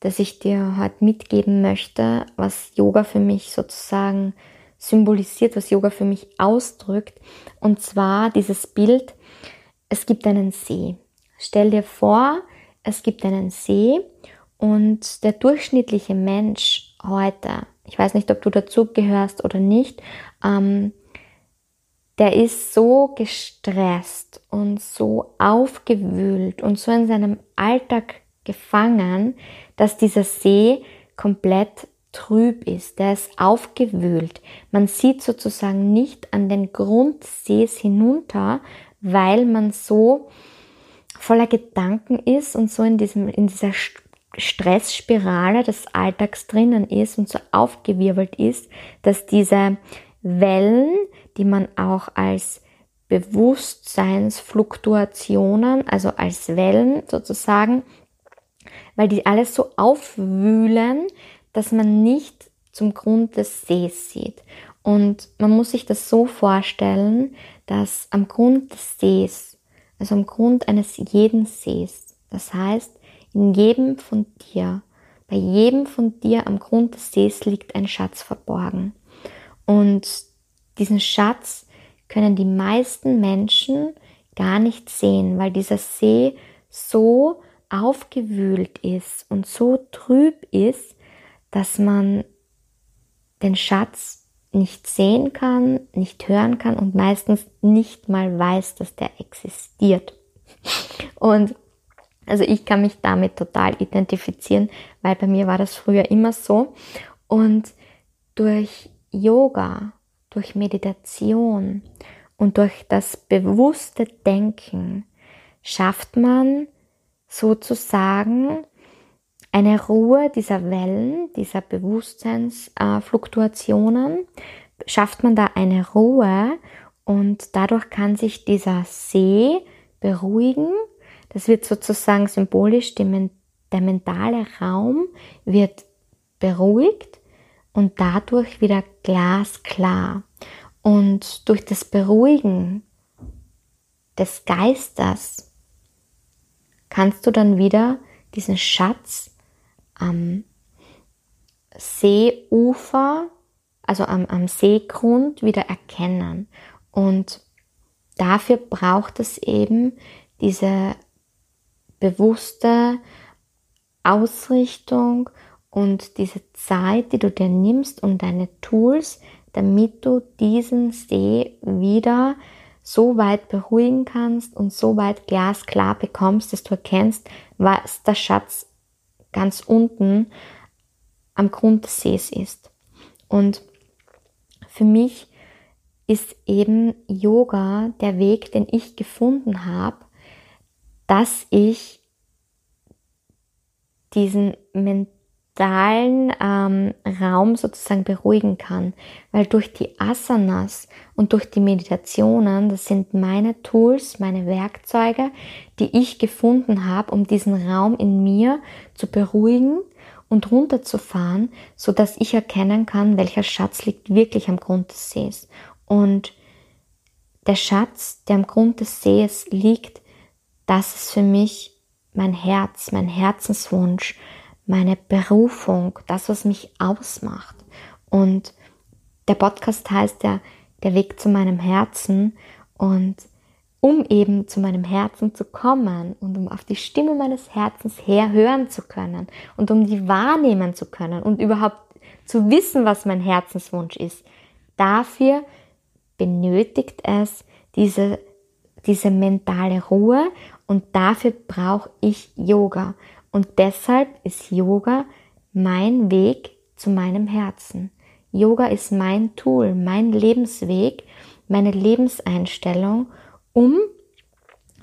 das ich dir heute mitgeben möchte, was Yoga für mich sozusagen symbolisiert, was Yoga für mich ausdrückt. Und zwar dieses Bild, es gibt einen See. Stell dir vor, es gibt einen See und der durchschnittliche Mensch heute, ich weiß nicht, ob du dazu gehörst oder nicht, ähm, der ist so gestresst und so aufgewühlt und so in seinem Alltag gefangen, dass dieser See komplett trüb ist, der ist aufgewühlt. Man sieht sozusagen nicht an den Grund Sees hinunter, weil man so voller Gedanken ist und so in, diesem, in dieser Stressspirale des Alltags drinnen ist und so aufgewirbelt ist, dass diese Wellen, die man auch als Bewusstseinsfluktuationen, also als Wellen sozusagen, weil die alles so aufwühlen, dass man nicht zum Grund des Sees sieht. Und man muss sich das so vorstellen, dass am Grund des Sees, also am Grund eines jeden Sees, das heißt, in jedem von dir, bei jedem von dir am Grund des Sees liegt ein Schatz verborgen. Und diesen Schatz können die meisten Menschen gar nicht sehen, weil dieser See so aufgewühlt ist und so trüb ist, dass man den Schatz nicht sehen kann, nicht hören kann und meistens nicht mal weiß, dass der existiert. Und also ich kann mich damit total identifizieren, weil bei mir war das früher immer so. Und durch Yoga, durch Meditation und durch das bewusste Denken schafft man sozusagen eine Ruhe dieser Wellen, dieser Bewusstseinsfluktuationen, schafft man da eine Ruhe und dadurch kann sich dieser See beruhigen. Das wird sozusagen symbolisch, der mentale Raum wird beruhigt und dadurch wieder glasklar. Und durch das Beruhigen des Geistes kannst du dann wieder diesen Schatz am Seeufer, also am, am Seegrund wieder erkennen. Und dafür braucht es eben diese bewusste Ausrichtung und diese Zeit, die du dir nimmst und deine Tools, damit du diesen See wieder so weit beruhigen kannst und so weit glasklar bekommst, dass du erkennst, was der Schatz ganz unten am Grund des Sees ist. Und für mich ist eben Yoga der Weg, den ich gefunden habe, dass ich diesen mentalen ähm, Raum sozusagen beruhigen kann, weil durch die Asanas und durch die Meditationen, das sind meine Tools, meine Werkzeuge, die ich gefunden habe, um diesen Raum in mir zu beruhigen und runterzufahren, so dass ich erkennen kann, welcher Schatz liegt wirklich am Grund des Sees. Und der Schatz, der am Grund des Sees liegt, das ist für mich mein Herz, mein Herzenswunsch, meine Berufung, das, was mich ausmacht. Und der Podcast heißt ja Der Weg zu meinem Herzen. Und um eben zu meinem Herzen zu kommen und um auf die Stimme meines Herzens her hören zu können und um die wahrnehmen zu können und überhaupt zu wissen, was mein Herzenswunsch ist, dafür benötigt es diese, diese mentale Ruhe und dafür brauche ich Yoga. Und deshalb ist Yoga mein Weg zu meinem Herzen. Yoga ist mein Tool, mein Lebensweg, meine Lebenseinstellung um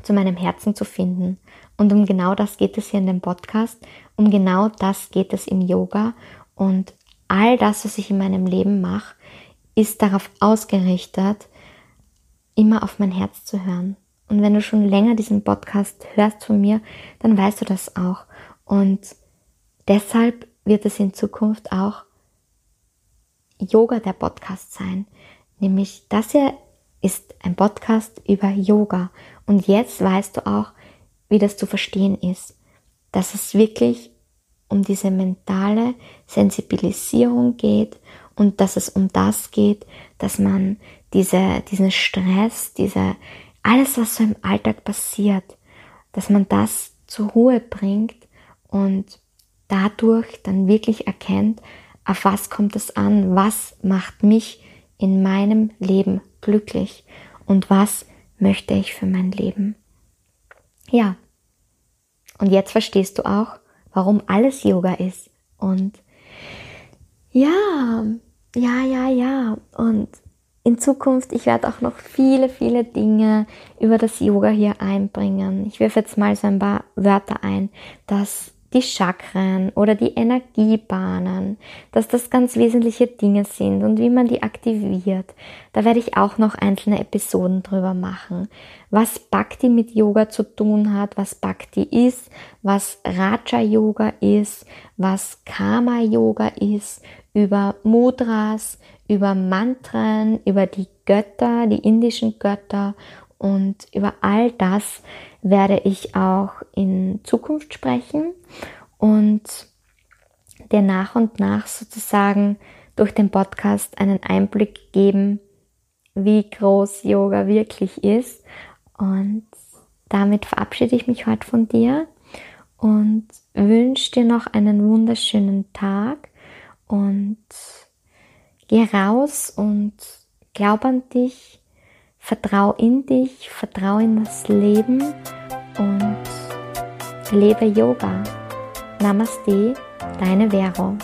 zu meinem Herzen zu finden. Und um genau das geht es hier in dem Podcast, um genau das geht es im Yoga und all das, was ich in meinem Leben mache, ist darauf ausgerichtet, immer auf mein Herz zu hören. Und wenn du schon länger diesen Podcast hörst von mir, dann weißt du das auch. Und deshalb wird es in Zukunft auch Yoga der Podcast sein. Nämlich das hier ist ein Podcast über Yoga. Und jetzt weißt du auch, wie das zu verstehen ist. Dass es wirklich um diese mentale Sensibilisierung geht und dass es um das geht, dass man diese, diesen Stress, diese, alles, was so im Alltag passiert, dass man das zur Ruhe bringt und dadurch dann wirklich erkennt, auf was kommt es an, was macht mich in meinem Leben glücklich und was möchte ich für mein Leben. Ja, und jetzt verstehst du auch, warum alles Yoga ist. Und ja, ja, ja, ja. Und in Zukunft, ich werde auch noch viele, viele Dinge über das Yoga hier einbringen. Ich wirf jetzt mal so ein paar Wörter ein, dass die Chakren oder die Energiebahnen, dass das ganz wesentliche Dinge sind und wie man die aktiviert. Da werde ich auch noch einzelne Episoden drüber machen. Was Bhakti mit Yoga zu tun hat, was Bhakti ist, was Raja Yoga ist, was Karma Yoga ist, über Mudras, über Mantren, über die Götter, die indischen Götter und über all das werde ich auch in Zukunft sprechen und dir nach und nach sozusagen durch den Podcast einen Einblick geben, wie groß Yoga wirklich ist. Und damit verabschiede ich mich heute von dir und wünsche dir noch einen wunderschönen Tag und geh raus und glaub an dich, vertrau in dich, vertrau in das Leben und lebe Yoga. Namaste, deine Vero.